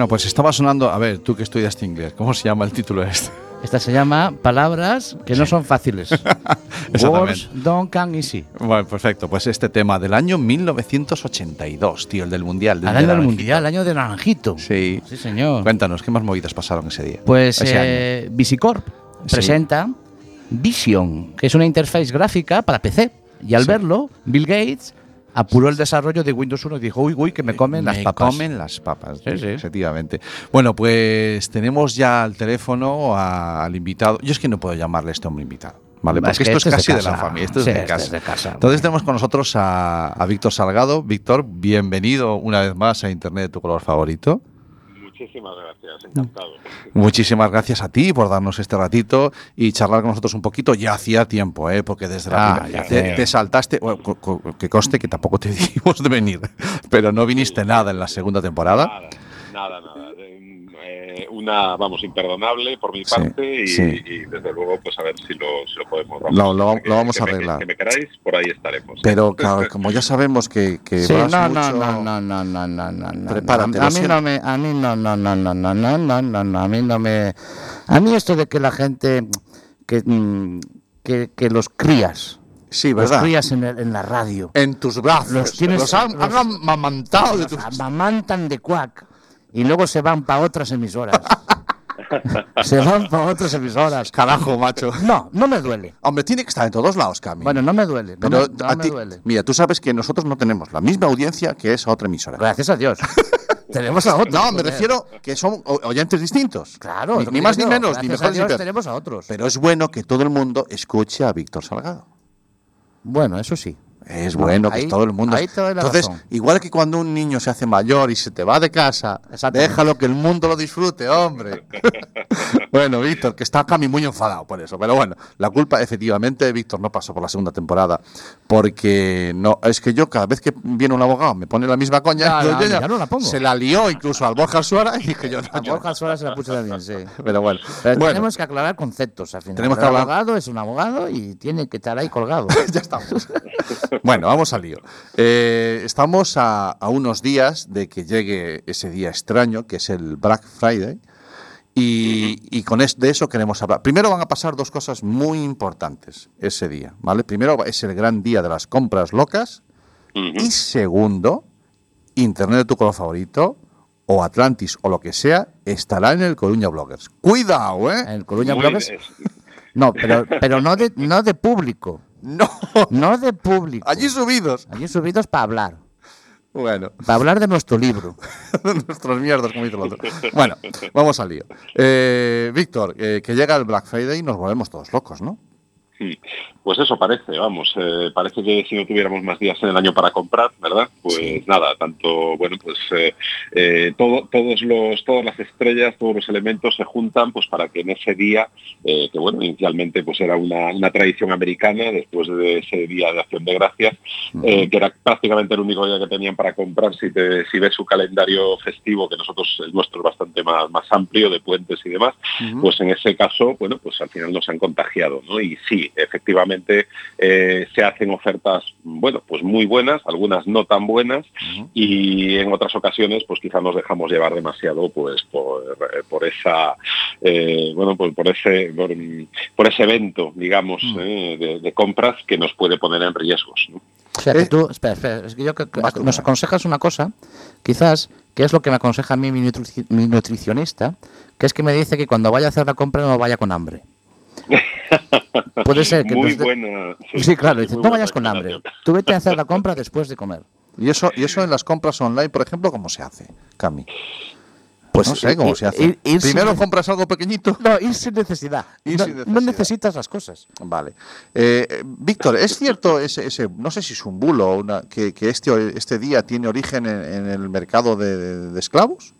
Bueno, pues estaba sonando, a ver, tú que estudiaste inglés, ¿cómo se llama el título este? Esta se llama Palabras que no son fáciles. Words don't come easy. Bueno, perfecto, pues este tema del año 1982, tío, el del Mundial. Al año del Mundial, año de Naranjito. Sí. Sí, señor. Cuéntanos, ¿qué más movidas pasaron ese día? Pues Ese eh, Visicorp Sí. presenta Vision, que es una interfaz gráfica para PC. Y al Sí. verlo, Bill Gates apuró el desarrollo de Windows 1 y dijo, uy, uy, que me comen las Me papas. comen las papas, Sí, sí. efectivamente. Bueno, pues tenemos ya al teléfono al invitado. Yo es que no puedo llamarle a este hombre invitado. ¿Vale? Es Porque que esto este es es de casi de, la familia, esto es de este casa. es de casa. Entonces tenemos con nosotros a, a Víctor Salgado. Víctor, bienvenido una vez más a Internet de tu color favorito. Muchísimas gracias, encantado. Muchísimas gracias a ti por darnos este ratito y charlar con nosotros un poquito. Ya hacía tiempo, ¿eh? porque desde la Ah, te, te saltaste, bueno, co- co- que conste que tampoco te dijimos de venir, pero no viniste nada en la segunda temporada. Nada, nada, nada. Eh, una, vamos, imperdonable por mi Sí, parte y, sí. y, desde luego, pues a ver si lo, si lo podemos. Lo- lo- que- lo vamos que a me- arreglar. Que me queráis, por ahí estaremos. Pero claro, como ya sabemos que, que Sí, vas no, mucho... no, no, no, no, no, no, no. Prepárate, A, mí no me, a mí no, no, no, no, no, no, no, no, no, a mí no me, a mí esto de que la gente, que, mm, que, que los crías, Sí, los ¿verdad? crías en, el- en la radio, En tus brazos. Los tienes- Los han, los- han amamantado de los tus... amamantan de cuac y luego se van para otras emisoras. Se van para otras emisoras. Carajo, macho. No, no me duele. Hombre, tiene que estar en todos lados, Cami. Bueno, no me duele. No, pero me, no a me ti- duele. mira, tú sabes que nosotros no tenemos la misma audiencia que esa otra emisora. Gracias a Dios. Tenemos a otros. No, me refiero que son oyentes distintos. Claro, ni, más ni menos, ni a mejores ni peores. tenemos a otros. Pero es bueno que todo el mundo escuche a Víctor Salgado. Bueno, eso sí. Es bueno que Ahí- todo el mundo. ahí te doy la Entonces, razón. igual que cuando un niño se hace mayor y se te va de casa, déjalo que el mundo lo disfrute, hombre. bueno, Víctor, que está Cami muy enfadado por eso. Pero bueno, la culpa, efectivamente, Víctor no pasó por la segunda temporada. Porque no, es que yo cada vez que viene un abogado me pone la misma coña. Ya, yo- ya, yo ya- ya no la pongo. Se la lió incluso al Borja Suara y dije yo no. A yo- Borja Sola se la puse también, sí. Pero bueno, Pero bueno, tenemos que aclarar conceptos al final. Tenemos que el hablar- abogado es un abogado y tiene que estar ahí colgado. ya estamos. Bueno, vamos al lío. Eh, estamos a, a unos días de que llegue ese día extraño, que es el Black Friday. Y, y con es- de eso queremos hablar. Primero van a pasar dos cosas muy importantes ese día, ¿vale? Primero es el gran día de las compras locas. Y segundo, Internet de tu color favorito o Atlantis o lo que sea estará en el Coruña Bloggers. Cuidado, ¿eh? El Coruña Muy Bloggers. bien. No, pero, pero no, de, no de público. No, No de público. allí subidos. Allí subidos para hablar. Bueno. Para hablar de nuestro libro. Nuestros mierdas, como dice el otro. Bueno, vamos al lío. Eh, Víctor, eh, que llega el Black Friday y nos volvemos todos locos, ¿no? Pues eso parece, vamos, eh, parece que si no tuviéramos más días en el año para comprar, ¿verdad? Pues nada, tanto, bueno, pues eh, eh, todo, todos los, todas las estrellas, todos los elementos se juntan pues para que en ese día, que bueno, inicialmente pues era una, una tradición americana, después de ese día de acción de gracias, que era prácticamente el único día que tenían para comprar, si, te, si ves su calendario festivo, que nosotros el nuestro es bastante más, más amplio, de puentes y demás, pues en ese caso, bueno, pues al final nos han contagiado, ¿no? Y sí, efectivamente eh, se hacen ofertas, bueno, pues muy buenas, algunas no tan buenas, y en otras ocasiones, pues quizá nos dejamos llevar demasiado, pues por, eh, por esa, eh, bueno, pues por ese, por, por ese evento, digamos, eh, de, de compras que nos puede poner en riesgos, ¿no? O sea, que tú, espera, espera, es que yo que- nos aconsejas una cosa, quizás, que es lo que me aconseja a mí mi, nutri- mi nutricionista, que es que me dice que cuando vaya a hacer la compra no vaya con hambre. Puede ser que muy buena. Sí, claro, dice, no vayas con hambre. Tú vete a hacer la compra después de comer. Y eso, y eso en las compras online, por ejemplo, ¿cómo se hace, Cami? Pues no sé cómo ir- se hace. ir- ir Primero compras algo pequeñito. No, ir sin necesidad. Ir no, sin no necesidad. necesitas las cosas. Vale. Eh, eh, Víctor, ¿es cierto ese, ese, no sé si es un bulo, una, que, que este, este día tiene origen en, en el mercado de, de- de esclavos?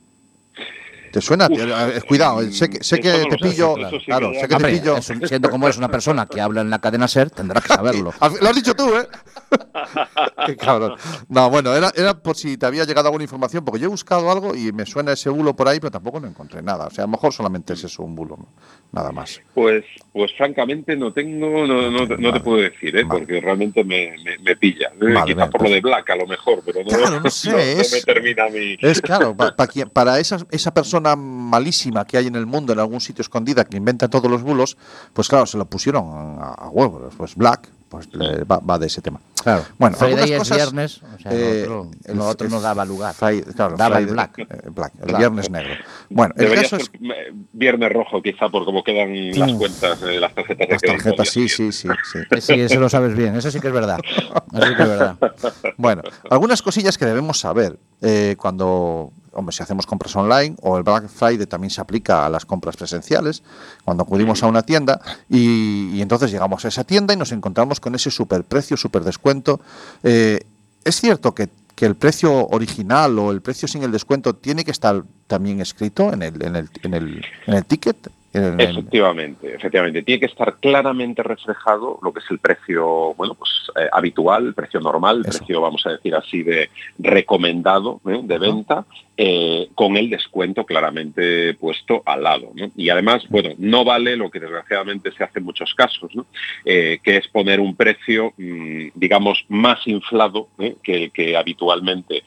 ¿Te suena? Uf. Cuidado, eh, sé que, sé que te lo sé, pillo. eso sí que claro, ya- sé que te Hombre, pillo. es un- siendo como es una persona que habla en la cadena SER, tendrá que saberlo. Lo has dicho tú, ¿eh? Qué cabrón. No, bueno, era, era por si te había llegado alguna información, porque yo he buscado algo y me suena ese bulo por ahí, pero tampoco no encontré nada. O sea, a lo mejor solamente es eso, un bulo, ¿no? nada más. Pues, pues francamente no tengo, no, no, te- no te puedo decir, ¿eh? Vale. porque realmente me, me, me pilla. ¿eh? Vale, Quizá bien, por lo de Black a lo mejor, pero no, Claro, no sé, no- no es- me termina a mí. Es claro, pa- pa para esa, esa persona malísima que hay en el mundo, en algún sitio escondida, que inventa todos los bulos, pues claro, se lo pusieron a, a huevo. Pues Black pues le- va, va de ese tema. Claro. Bueno, Friday algunas es cosas, viernes, o sea, eh, lo otro, el- lo otro el no daba lugar. Friday- claro, Daba el black. eh, black, el Black. viernes negro. Bueno, el Debería caso ser es eh, viernes rojo quizá por cómo quedan las cuentas de las tarjetas las sí, sí, sí, sí. Eh, Sí, eso lo sabes bien, eso sí que es verdad. Eso sí que es verdad. Bueno, algunas cosillas que debemos saber eh, cuando, hombre, si hacemos compras online o el Black Friday también se aplica a las compras presenciales, cuando acudimos a una tienda y, y entonces llegamos a esa tienda y nos encontramos con ese superprecio, super descuento. Eh, es cierto que, que el precio original o el precio sin el descuento tiene que estar también escrito en el, en el, en el, en el ticket. En Efectivamente, efectivamente. Tiene que estar claramente reflejado lo que es el precio, bueno, pues eh, habitual, el precio normal, el precio, vamos a decir así, de recomendado ¿eh? de venta, eh, con el descuento claramente puesto al lado. ¿no? Y además, bueno, no vale lo que desgraciadamente se hace en muchos casos, ¿no? Eh, que es poner un precio, mm, digamos, más inflado ¿eh? que el que habitualmente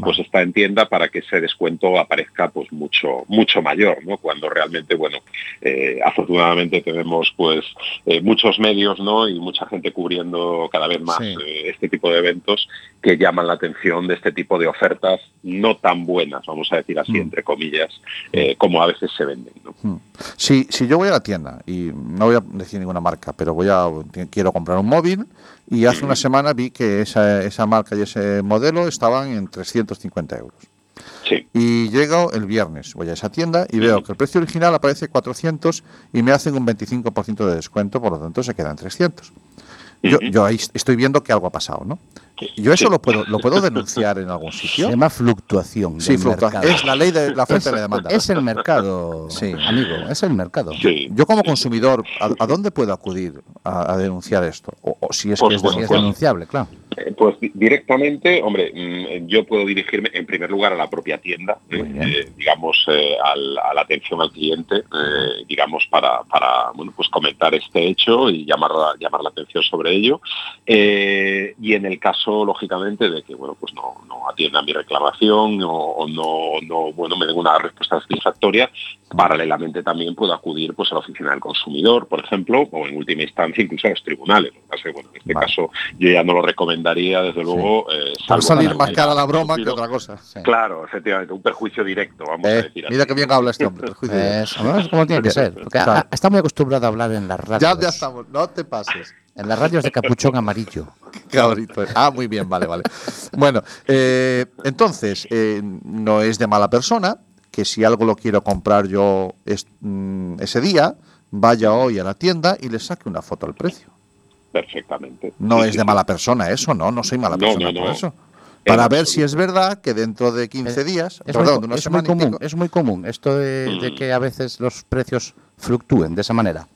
pues está en tienda para que ese descuento aparezca pues mucho mucho mayor, ¿no? Cuando realmente, bueno, afortunadamente tenemos pues muchos medios, ¿no? Y mucha gente cubriendo cada vez más Sí. este tipo de eventos que llaman la atención de este tipo de ofertas no tan buenas, buenas, vamos a decir así, Mm. entre comillas, eh, como a veces se venden. ¿no? Hmm. Si, si yo voy a la tienda y no voy a decir ninguna marca, pero voy a quiero comprar un móvil y hace una semana vi que esa, esa marca y ese modelo estaban en 350 euros. Sí. Y llego el viernes, voy a esa tienda y veo que el precio original aparece 400 y me hacen un 25% de descuento, por lo tanto se quedan 300. Yo, yo ahí estoy viendo que algo ha pasado, ¿no? Yo eso lo puedo, lo puedo denunciar en algún Se sitio. llama fluctuación. Sí, del fluctuación. mercado. Es la ley de la oferta y la demanda. Es el mercado, Sí. amigo, es el mercado. Sí. Yo como consumidor, ¿a, a dónde puedo acudir a, a denunciar esto? O, o si es Por que es denunciable, claro. Eh, Pues di- directamente, hombre, mm, yo puedo dirigirme en primer lugar a la propia tienda, eh, eh, digamos, eh, al- a la atención al cliente, eh, digamos, para, para bueno, pues comentar este hecho y llamar, la- llamar la atención sobre ello. Y en el caso, lógicamente, de que, bueno, pues no, no atiendan mi reclamación o, o no, no, bueno, me den una respuesta satisfactoria, paralelamente también puedo acudir pues a la oficina del consumidor, por ejemplo, o en última instancia incluso a los tribunales. Bueno, en este Vale. caso yo ya no lo desde luego. eh, salir más cara la broma que otra cosa. Sí. Claro, efectivamente, un perjuicio directo, vamos a Eh, decir mira que bien habla este hombre. perjuicio directo. Es, como tiene que ser. Porque Claro. a- está muy acostumbrado a hablar en las radios. Ya, ya estamos, no te pases. En las radios de capuchón amarillo. Cabrito. Ah, muy bien, vale, vale. Bueno, eh, entonces, eh, no es de mala persona que si algo lo quiero comprar yo es- mm, ese día, vaya hoy a la tienda y le saque una foto al precio. Perfectamente. No Sí, es de mala persona eso, ¿no? No soy mala No, persona no, por eso. En Para ver absoluto. si es verdad que dentro de 15 días, Es, perdón, muy, de una es muy y común, pico- es muy común esto de, de que a veces los precios fluctúen de esa manera.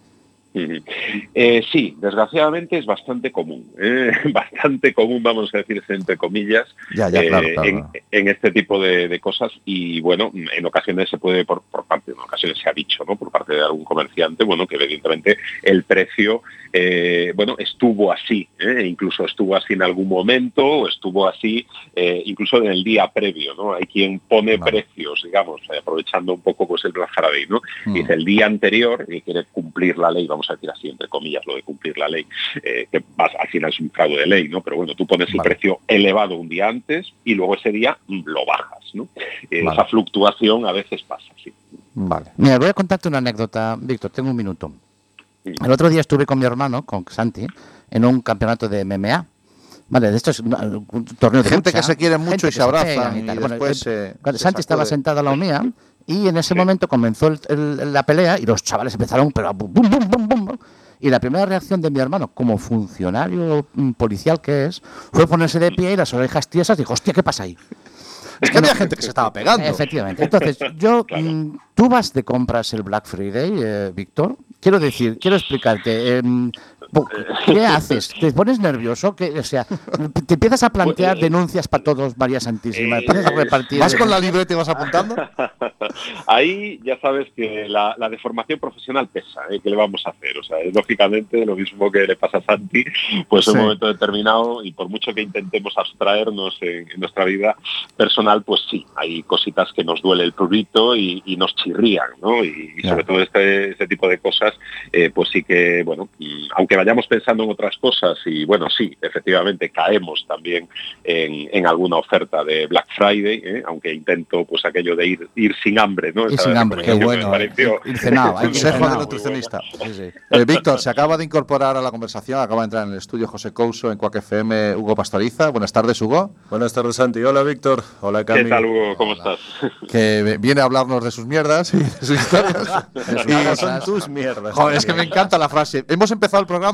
Eh, sí, desgraciadamente es bastante común, ¿eh? bastante común, vamos a decir entre comillas, Ya, ya, eh, claro, claro, en, este tipo de, de cosas y bueno, en ocasiones se puede, por, por parte, en ocasiones se ha dicho, ¿no? Por parte de algún comerciante, bueno, que evidentemente el precio, bueno, estuvo así, incluso estuvo así en algún momento, o estuvo así incluso en el día previo, ¿no? Hay quien pone Vale. precios, digamos, aprovechando un poco pues el Black Friday, ¿no? Mm. Dice el día anterior y quiere cumplir la ley, vamos a decir así, entre comillas, lo de cumplir la ley, eh, que vas- al final es un fraude de ley, ¿no? Pero bueno, tú pones el Vale. precio elevado un día antes y luego ese día lo bajas, ¿no? Eh, Vale. Esa fluctuación a veces pasa, sí. Vale. Mira, voy a contarte una anécdota, Víctor, tengo un minuto. El otro día estuve con mi hermano, con Santi, en un campeonato de MMA. Vale, de esto es un, un torneo de Gente lucha, que se quiere mucho gente y que se abrazan y. Bueno, después eh, se- se Santi estaba sentado a la mía y en ese momento comenzó el- el- la pelea y los chavales empezaron, pero bum, bum, bum, bum. Y la primera reacción de mi hermano, como funcionario mm, policial que es, fue ponerse de pie y las orejas tiesas y dijo, hostia, ¿qué pasa ahí? Es que había gente que se estaba pegando. Efectivamente. Entonces, yo, mm, tú vas de compras el Black Friday, eh, Víctor. Quiero decir, quiero explicarte. em, ¿Qué haces? ¿Te pones nervioso? ¿Qué- o sea, te empiezas a plantear denuncias para todos, María Santísima. Empiezas a repartir. ¿Vas con la libreta y vas apuntando? Ahí ya sabes que la, la deformación profesional pesa, ¿eh? ¿qué le vamos a hacer? O sea, es lógicamente lo mismo que le pasa a Santi, pues en Sí. un momento determinado y por mucho que intentemos abstraernos en, en nuestra vida personal, pues sí, hay cositas que nos duele el prurito y, y nos chirrían, ¿no? Y, sobre todo este, este tipo de cosas, eh, pues sí que, bueno, aunque vayamos pensando en otras cosas y bueno, sí, efectivamente caemos también en, en alguna oferta de Black Friday, ¿eh? aunque intento pues aquello de ir, ir sin hambre, ¿no? Ir Esa sin hambre, qué bueno, pareció- Ir cenado, Consejo de cenado. nutricionista. Sí, sí. Eh, Víctor, se acaba de incorporar a la conversación, acaba de entrar en el estudio José Couso en Cuac FM, Hugo Pastoriza. Buenas tardes, Hugo. Buenas tardes, Santi. Hola, Víctor. Hola, Cami. ¿Qué tal, Hugo? ¿Cómo estás? Que viene a hablarnos de sus mierdas y de sus historias. Esas son tus mierdas. Joder, es que me encanta la frase. Hemos empezado el programa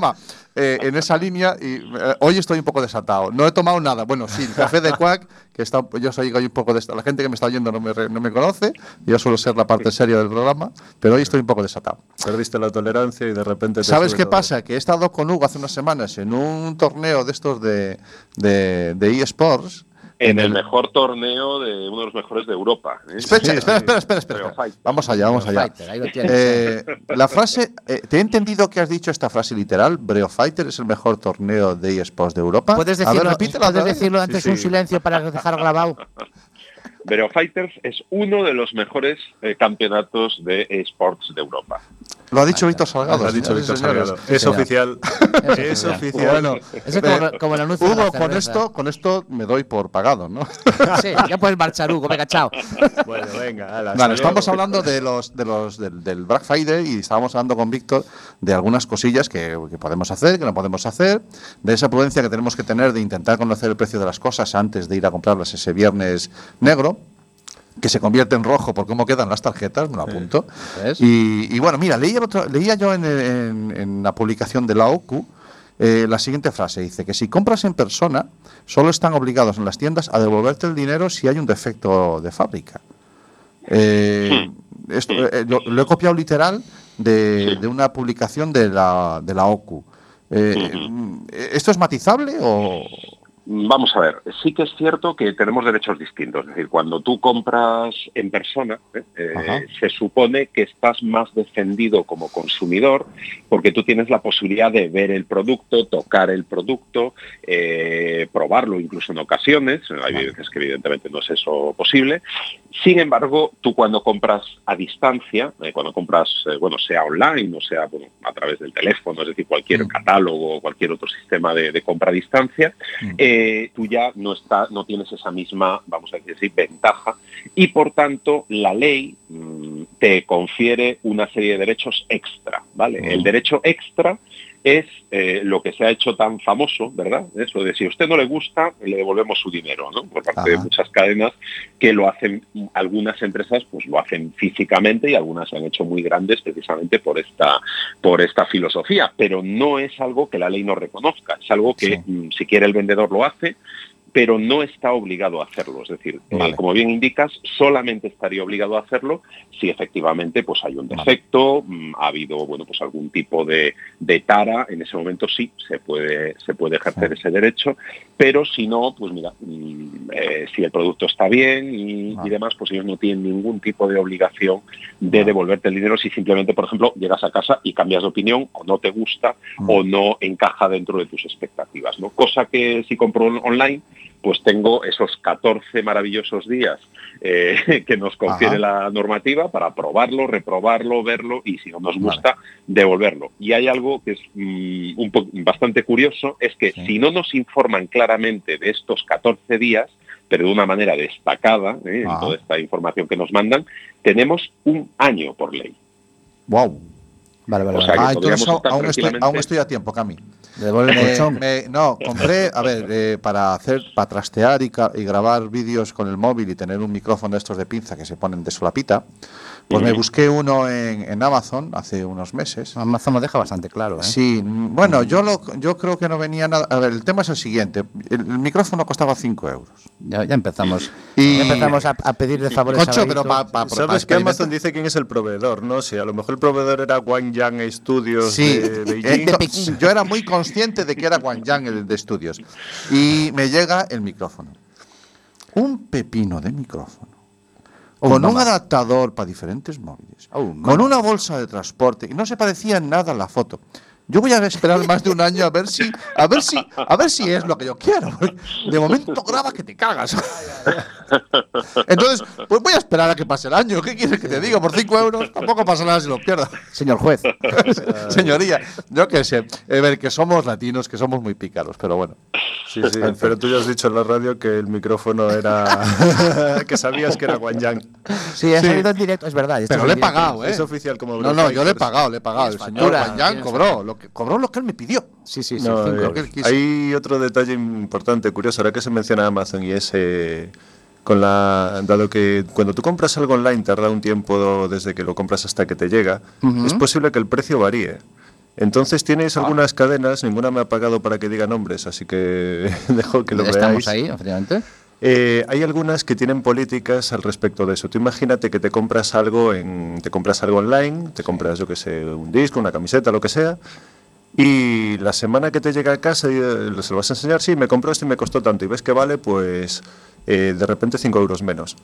eh, en esa línea y eh, hoy estoy un poco desatado. No he tomado nada. Bueno, sí, el café de Quack, que está, yo soy hoy un poco de La gente que me está oyendo no me, no me conoce. Yo suelo ser la parte seria del programa, pero hoy estoy un poco desatado. Perdiste la tolerancia y de repente te ¿Sabes qué todo. pasa? Que he estado con Hugo hace unas semanas en un torneo de estos de, de, de eSports. En el mejor torneo de uno de los mejores de Europa. ¿eh? Espera, Sí, espera, espera, espera, espera. Vamos allá, vamos allá. Fighter, ahí lo tienes. Eh, la frase, eh, te he entendido que has dicho esta frase literal, Breo Fighter es el mejor torneo de eSports de Europa. ¿Puedes ver, decirlo, repítela ¿puedes decirlo antes Sí, un silencio para dejar grabado? Breo Fighters es uno de los mejores eh, campeonatos de esports de Europa. Lo ha dicho Víctor Salgado. Lo ha dicho Víctor. Salgado. Es oficial. Es oficial. Bueno, es como- como el anuncio de la Hugo, con esto, con esto me doy por pagado, ¿no? Sí, ya puedes marchar, Hugo, venga, chao. Bueno, venga, ala, Bueno, estamos luego. hablando de los, de los, del, del Black Friday y estábamos hablando con Víctor de algunas cosillas que, que podemos hacer, que no podemos hacer, de esa prudencia que tenemos que tener de intentar conocer el precio de las cosas antes de ir a comprarlas ese viernes negro que se convierte en rojo por cómo quedan las tarjetas, me lo apunto. Y, y bueno, mira, leía, otro- leía yo en, en- en la publicación de la OCU eh, la siguiente frase, dice que si compras en persona, solo están obligados en las tiendas a devolverte el dinero si hay un defecto de fábrica. Eh, esto, eh, lo, lo he copiado literal de, de una publicación de la, de la OCU. Eh, ¿Esto es matizable o...? Vamos a ver, sí que es cierto que tenemos derechos distintos. Es decir, cuando tú compras en persona, ¿eh? Eh, se supone que estás más defendido como consumidor porque tú tienes la posibilidad de ver el producto, tocar el producto, eh, probarlo incluso en ocasiones. Hay veces que evidentemente no es eso posible. Sin embargo, tú cuando compras a distancia, eh, cuando compras, eh, bueno, sea online o sea bueno, a través del teléfono, es decir, cualquier Mm. catálogo o cualquier otro sistema de, de compra a distancia, Mm. eh, tú ya no, está, no tienes esa misma, vamos a decir, ventaja y por tanto la ley mm, te confiere una serie de derechos extra, ¿vale? El derecho extra es eh, lo que se ha hecho tan famoso, ¿verdad? Eso de si a usted no le gusta, le devolvemos su dinero, ¿no? Por parte de muchas cadenas que lo hacen, algunas empresas pues lo hacen físicamente y algunas se han hecho muy grandes precisamente por esta, por esta filosofía, pero no es algo que la ley no reconozca, es algo que Sí. mm, si quiere el vendedor lo hace, pero no está obligado a hacerlo. Es decir, eh, como bien indicas, solamente estaría obligado a hacerlo si efectivamente pues hay un defecto, mm, ha habido bueno pues algún tipo de, de tara, en ese momento sí se puede, se puede ejercer ese derecho, pero si no, pues mira, mm, eh, si el producto está bien y, demás, pues ellos no tienen ningún tipo de obligación de devolverte el dinero si simplemente, por ejemplo, llegas a casa y cambias de opinión o no te gusta Mm. o no encaja dentro de tus expectativas, ¿no? Cosa que si compro on- online, pues tengo esos 14 maravillosos días eh, que nos confiere Ajá. la normativa para probarlo, reprobarlo, verlo y si no nos gusta, devolverlo. Y hay algo que es mm, un po- bastante curioso, es que Sí. si no nos informan claramente de estos 14 días, pero de una manera destacada, ¿eh? en toda esta información que nos mandan, tenemos un año por ley. ¡Wow! Vale, vale, O sea, Ah, entonces aún, estoy, aún estoy a tiempo, Cami. Devuelve el Me- colchón. me- no, compré, a ver, eh, para hacer, para trastear y, y grabar vídeos con el móvil y tener un micrófono de estos de pinza que se ponen de solapita, pues me busqué uno en, en Amazon hace unos meses. Amazon lo deja bastante claro, ¿eh? Sí, mm, bueno, yo lo, yo creo que no venía nada. A ver, el tema es el siguiente: el, el micrófono costaba 5 euros. Ya, ya empezamos. Y- Ya empezamos a, a pedirle favores Concho, a pero pa- pa- ¿Sabes que Amazon dice quién es el proveedor, no? Si a lo mejor el proveedor era Guangyang Studios Sí, de Beijing. eh, yo era muy consciente de que era Guangyang el de estudios. Y me llega el micrófono. Un pepino de micrófono. con un adaptador para diferentes móviles, oh, con una bolsa de transporte, y no se parecía en nada la foto. Yo voy a esperar más de un año a ver si, a ver si, a ver si es lo que yo quiero. De momento graba que te cagas. Entonces, pues voy a esperar a que pase el año. ¿Qué quieres que te diga? Por 5 euros tampoco pasa nada si lo pierdo. Señor juez. Señoría, yo qué sé. A ver, que somos latinos, que somos muy pícaros, pero bueno. Sí, sí, pero tú ya has dicho en la radio que el micrófono era. que sabías que era Guangyang. Sí, ha Sí. salido en directo, es verdad. Pero le he pagado, ¿eh? Es oficial como No, no, yo le he pagado, le he pagado. El señor tienes cobró lo, que, cobró lo que él me pidió. Sí, sí, sí. No, cinco. que él quiso. hay otro detalle importante, curioso, ahora que se menciona Amazon y es eh, con la dado que cuando tú compras algo online tarda un tiempo desde que lo compras hasta que te llega, es posible que el precio varíe. Entonces Ah. tienes algunas cadenas, ninguna me ha pagado para que diga nombres, así que dejo que lo Estamos veáis. ahí, efectivamente. Eh, hay algunas que tienen políticas al respecto de eso. Tú imagínate que te compras algo en, te compras algo online, te compras yo que sé, un disco, una camiseta, lo que sea, y la semana que te llega a casa y, eh, se lo vas a enseñar, sí, me compró esto y me costó tanto, y ves que vale, pues eh, de repente 5 euros menos.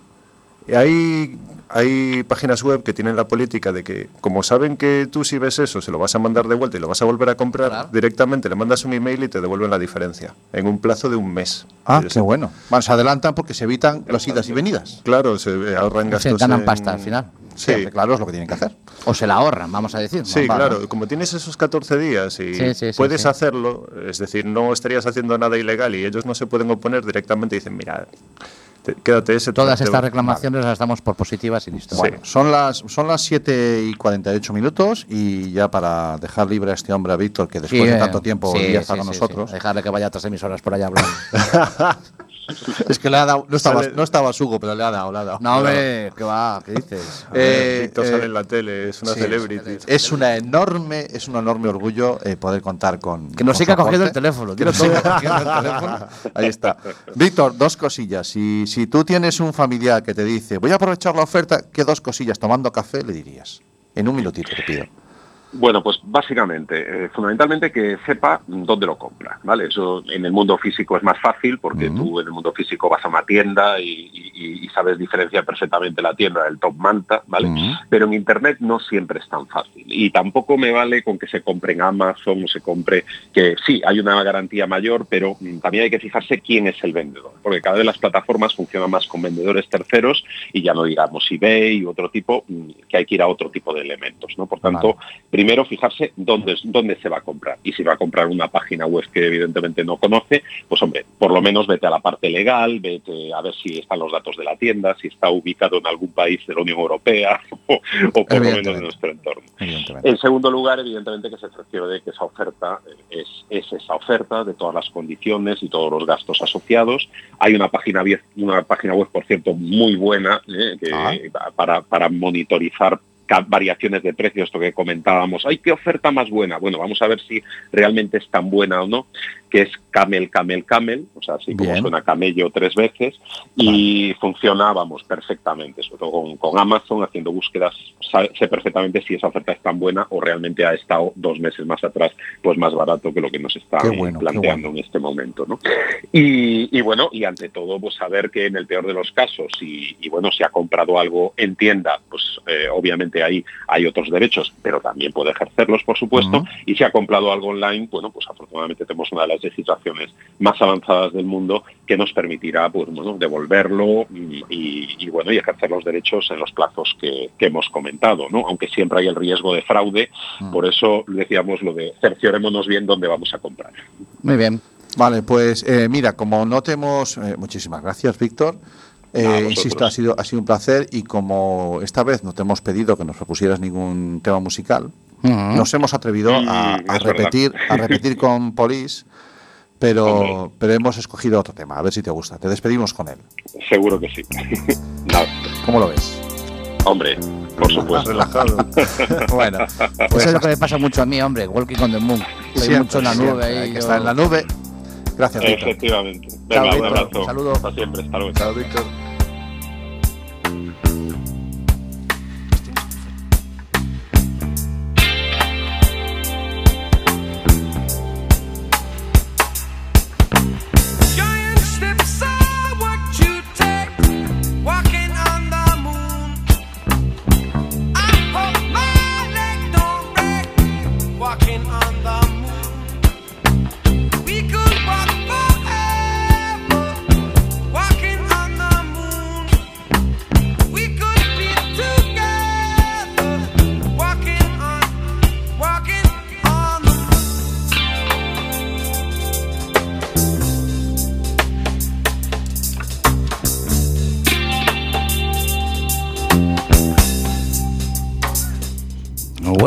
Y hay, hay páginas web que tienen la política de que, como saben que tú si ves eso, se lo vas a mandar de vuelta y lo vas a volver a comprar, Claro. directamente le mandas un email y te devuelven la diferencia, en un plazo de un mes. Ah, qué bueno. Bueno, se adelantan porque se evitan las idas y venidas. Claro, se ahorran Se gastos. ganan en- pasta al final. Sí. Sí, claro, es lo que tienen que hacer. O se la ahorran, vamos a decir. Sí, claro, como tienes esos 14 días y Sí, sí, sí, puedes sí. hacerlo, es decir, no estarías haciendo nada ilegal y ellos no se pueden oponer directamente y dicen, mira, te- quédate ese. Todas te- estas te- reclamaciones las damos por positivas y listo. Bueno, son las, son las 7 y 48 minutos y ya para dejar libre a este hombre, a Víctor, que después Sí, de eh, tanto tiempo sí, volvía a sí, estar con sí, nosotros. sí. Dejarle que vaya a otras emisoras por allá hablando. Es que le ha dado, no estaba, no estaba Sugo, pero le ha dado, le ha dado. no, hombre, ¿qué va? ¿Qué dices? A ver, Eh, Víctor eh, sale en la tele, es una Sí, celebrity. Es una enorme, es un enorme orgullo eh, poder contar con. Que nos siga cogiendo el teléfono. Que nos siga cogiendo el teléfono. Ahí está. Víctor, dos cosillas. Si, si tú tienes un familiar que te dice, voy a aprovechar la oferta, ¿qué dos cosillas tomando café le dirías? En un minutito te pido. Bueno, pues básicamente, eh, fundamentalmente que sepa dónde lo compra, ¿vale? Eso en el mundo físico es más fácil porque tú en el mundo físico vas a una tienda y, y- y sabes diferenciar perfectamente la tienda del top manta, ¿vale? Pero en Internet no siempre es tan fácil. Y tampoco me vale con que se compre en Amazon o se compre, que sí, hay una garantía mayor, pero mm, también hay que fijarse quién es el vendedor, porque cada vez las plataformas funcionan más con vendedores terceros y ya no digamos eBay u otro tipo, mm, que hay que ir a otro tipo de elementos, ¿no? Por tanto, primero fijarse dónde, dónde se va a comprar. Y si va a comprar una página web que evidentemente no conoce, pues hombre, por lo menos vete a la parte legal, vete a ver si están los datos de la tienda, si está ubicado en algún país de la Unión Europea o, o por lo menos de nuestro entorno. En segundo lugar, evidentemente que se cerciore de que esa oferta es, es esa oferta de todas las condiciones y todos los gastos asociados. Hay una página, una página web, por cierto, muy buena eh, que- Ah. para, para monitorizar variaciones de precios, esto que comentábamos. ¡Ay, qué oferta más buena! Bueno, vamos a ver si realmente es tan buena o no, que es Camel, Camel, Camel, o sea, así como suena camello tres veces, y funciona, vamos, perfectamente, sobre todo con, con Amazon, haciendo búsquedas, sé perfectamente si esa oferta es tan buena o realmente ha estado dos meses más atrás, pues más barato que lo que nos está bueno, planteando bueno. en este momento, ¿no? Y, y bueno, y ante todo, pues saber que en el peor de los casos, y, y bueno, si ha comprado algo en tienda, pues eh, obviamente ahí hay otros derechos, pero también puede ejercerlos, por supuesto, y si ha comprado algo online, bueno, pues afortunadamente tenemos una de las legislaciones más avanzadas del mundo que nos permitirá, pues bueno, devolverlo y, y- y, bueno, y ejercer los derechos en los plazos que, que hemos comentado, ¿no? Aunque siempre hay el riesgo de fraude, por eso decíamos lo de cerciorémonos bien dónde vamos a comprar. Muy bien. Vale, pues eh, mira, como no te hemos... eh, muchísimas gracias, Víctor. Eh, insisto, ha sido, ha sido un placer y como esta vez no te hemos pedido que nos propusieras ningún tema musical, nos hemos atrevido Mm, a, repetir, a repetir con Polis, pero, pero hemos escogido otro tema, a ver si te gusta. Te despedimos con él. Seguro que sí. ¿Cómo lo ves? hombre, por supuesto. Relajado. bueno, Eso es lo que me pasa mucho a mí, hombre. Walking on the Moon. Estoy siempre, mucho en la siempre, nube. hay ahí, que yo- estar en la nube. Gracias, Víctor. Efectivamente. Chao, Venga, un Víctor. abrazo. Un saludo. Hasta siempre. Hasta luego. Chao, Víctor.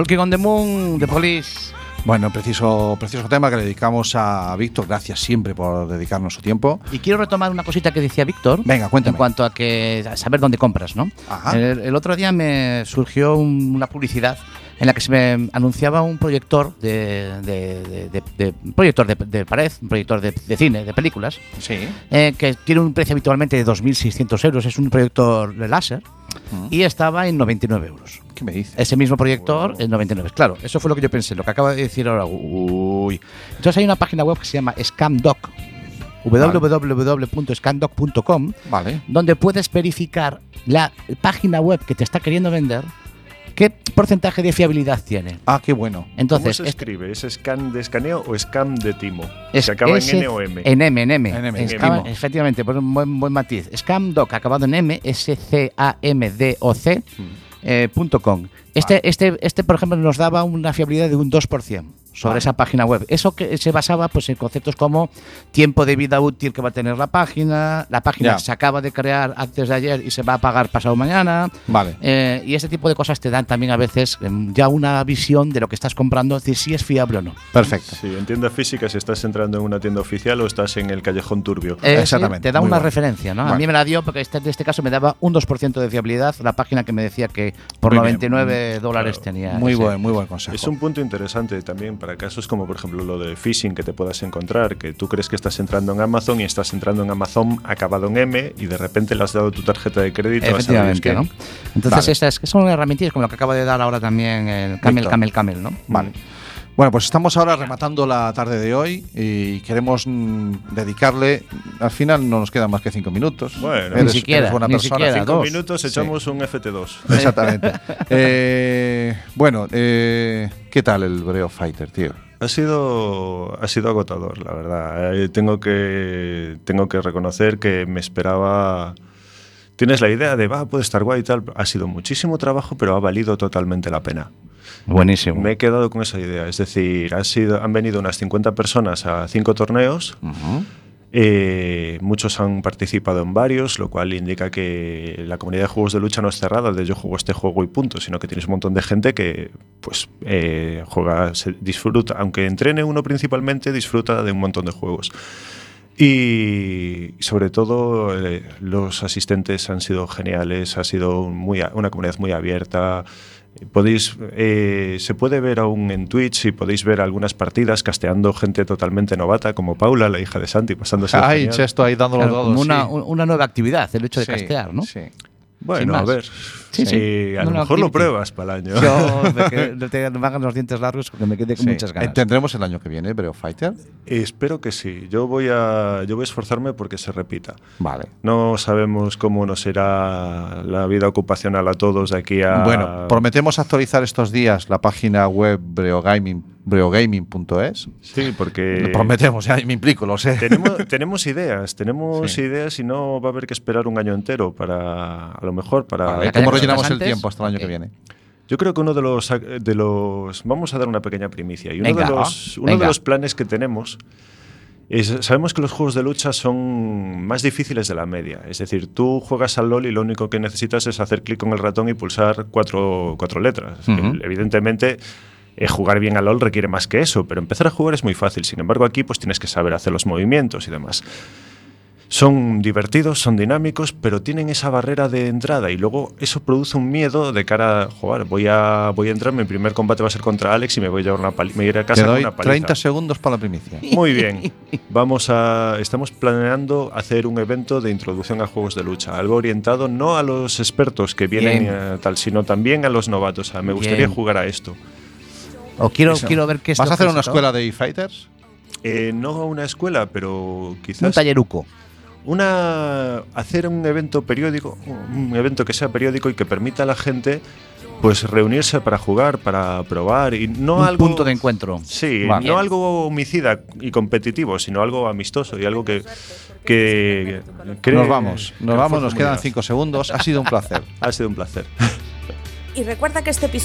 Walking on the Moon, The Police. Bueno, preciso, preciso tema que le dedicamos a Víctor. Gracias siempre por dedicarnos su tiempo. Y quiero retomar una cosita que decía Víctor. Venga, cuéntame. En cuanto a que a saber dónde compras, ¿no? Ajá. El, el otro día me surgió un- una publicidad en la que se me anunciaba un proyector de, de- de- proyector de, pared, un proyector de, cine, de películas, Sí. eh, que tiene un precio habitualmente de 2.600 euros. Es un proyector de láser y estaba en 99 euros. ¿Qué me dices? Ese mismo proyector en 99. Claro, eso fue lo que yo pensé, lo que acaba de decir ahora. Uy. Entonces hay una página web que se llama Scamdoc, www.scamdoc.com, Vale. donde puedes verificar la página web que te está queriendo vender, qué porcentaje de fiabilidad tiene. Ah, qué bueno. ¿Cómo Entonces, se es- escribe? ¿Es scan de escaneo o scam de timo? es ¿Se acaba S- en N o M? En M, en M. En M, en acaba- M. efectivamente, por un buen, buen matiz. Scamdoc, acabado en M, S-C-A-M-D-O-C. eh, punto .com. Este, este, este, por ejemplo, nos daba una fiabilidad de un 2% sobre esa página web. Eso que se basaba pues, en conceptos como tiempo de vida útil que va a tener la página, la página Ya. se acaba de crear antes de ayer y se va a pagar pasado mañana. Vale. Eh, y ese tipo de cosas te dan también a veces em, ya una visión de lo que estás comprando, de si es fiable o no. Perfecto. Sí, en tienda física si estás entrando en una tienda oficial o estás en el callejón turbio. Eh, sí, Exactamente, te da muy una bueno. referencia, ¿no? A mí me la dio porque este, en este caso me daba un 2% de fiabilidad la página que me decía que por Muy bien. 99 dólares Claro. tenía. Muy ese. buen, muy buen consejo. Es un punto interesante también para casos como por ejemplo lo de phishing que te puedas encontrar, que tú crees que estás entrando en Amazon y estás entrando en Amazon acabado en M y de repente le has dado tu tarjeta de crédito Efectivamente. ¿no? Entonces, Vale. que son herramientas como lo que acaba de dar ahora también el Camel. Camel, Camel, ¿no? Vale. Bueno, pues estamos ahora rematando la tarde de hoy y queremos mm, dedicarle. Al final no nos quedan más que cinco minutos. Bueno. Eres- Ni siquiera, eres buena ni persona. siquiera. Cinco dos. minutos echamos un FT2. Exactamente. Eh, bueno, eh, ¿qué tal el Breo Fighter, tío? Ha sido, ha sido agotador, la verdad. Eh, tengo, que, tengo que reconocer que me esperaba... Tienes la idea de, va, puede estar guay y tal. Ha sido muchísimo trabajo, pero ha valido totalmente la pena. Buenísimo. Me he quedado con esa idea. Es decir, ha sido, han venido unas 50 personas a cinco torneos. Eh, muchos han participado en varios, lo cual indica que la comunidad de juegos de lucha no es cerrada de yo juego este juego y punto, sino que tienes un montón de gente que pues eh, juega, se disfruta, aunque entrene uno principalmente, disfruta de un montón de juegos. Y sobre todo eh, los asistentes han sido geniales, ha sido muy a- una comunidad muy abierta. Podéis, eh, se puede ver aún en Twitch y podéis ver algunas partidas casteando gente totalmente novata, como Paula, la hija de Santi, pasándose. Ay. Chesto ahí dando los Claro, dados. como una, sí. una nueva actividad, el hecho de Sí, castear, ¿no? Sí. Bueno, a ver. Sí, sí. a No, lo no, mejor lo pruebas para el año. Yo me, te- me hagan los dientes largos porque me quedé con Sí. muchas ganas. ¿Tendremos el año que viene Breo Fighter? Espero que sí. Yo voy a, yo voy a esforzarme porque se repita. Vale. No sabemos cómo nos será la vida ocupacional a todos de aquí a. Bueno, prometemos actualizar estos días la página web breogaming, breogaming.es. Sí, porque. Lo prometemos, ya me implico, lo sé. Tenemos, tenemos ideas, tenemos Sí. ideas y no va a haber que esperar un año entero para, a lo mejor, para... Vale, Ya ¿Cómo tenemos rellenamos el tiempo hasta el año que viene? Yo creo que uno de los, ac- de los... Vamos a dar una pequeña primicia. Y uno, Venga, de, los, uno de los planes que tenemos es... Sabemos que los juegos de lucha son más difíciles de la media. Es decir, tú juegas al LOL y lo único que necesitas es hacer clic con el ratón y pulsar cuatro, cuatro letras. Evidentemente... eh, jugar bien al LOL requiere más que eso, pero empezar a jugar es muy fácil. Sin embargo, aquí pues tienes que saber hacer los movimientos y demás. Son divertidos, son dinámicos, pero tienen esa barrera de entrada y luego eso produce un miedo de cara a jugar. Voy a, voy a entrar, mi primer combate va a ser contra Alex y me voy a llevar una pali- me iré a Te casa con doy una paliza. 30 segundos para la primicia. Muy bien. Vamos a. Estamos planeando hacer un evento de introducción a juegos de lucha. Algo orientado no a los expertos que vienen Bien. eh, tal, sino también a los novatos. A, me gustaría Bien. jugar a esto. O quiero, Eso. quiero ver qué es ¿Vas a hacer una escuela de e-fighters? Eh, no una escuela, pero Un quizás. talleruco. Una hacer un evento periódico, un evento que sea periódico y que permita a la gente pues reunirse para jugar, para probar y no un algo punto de encuentro. Sí, no algo homicida y competitivo, sino algo amistoso y algo que que, que- nos vamos, que nos vamos, nos quedan. 5 segundos. Ha sido un placer. Ha sido un placer. Y recuerda que este episodio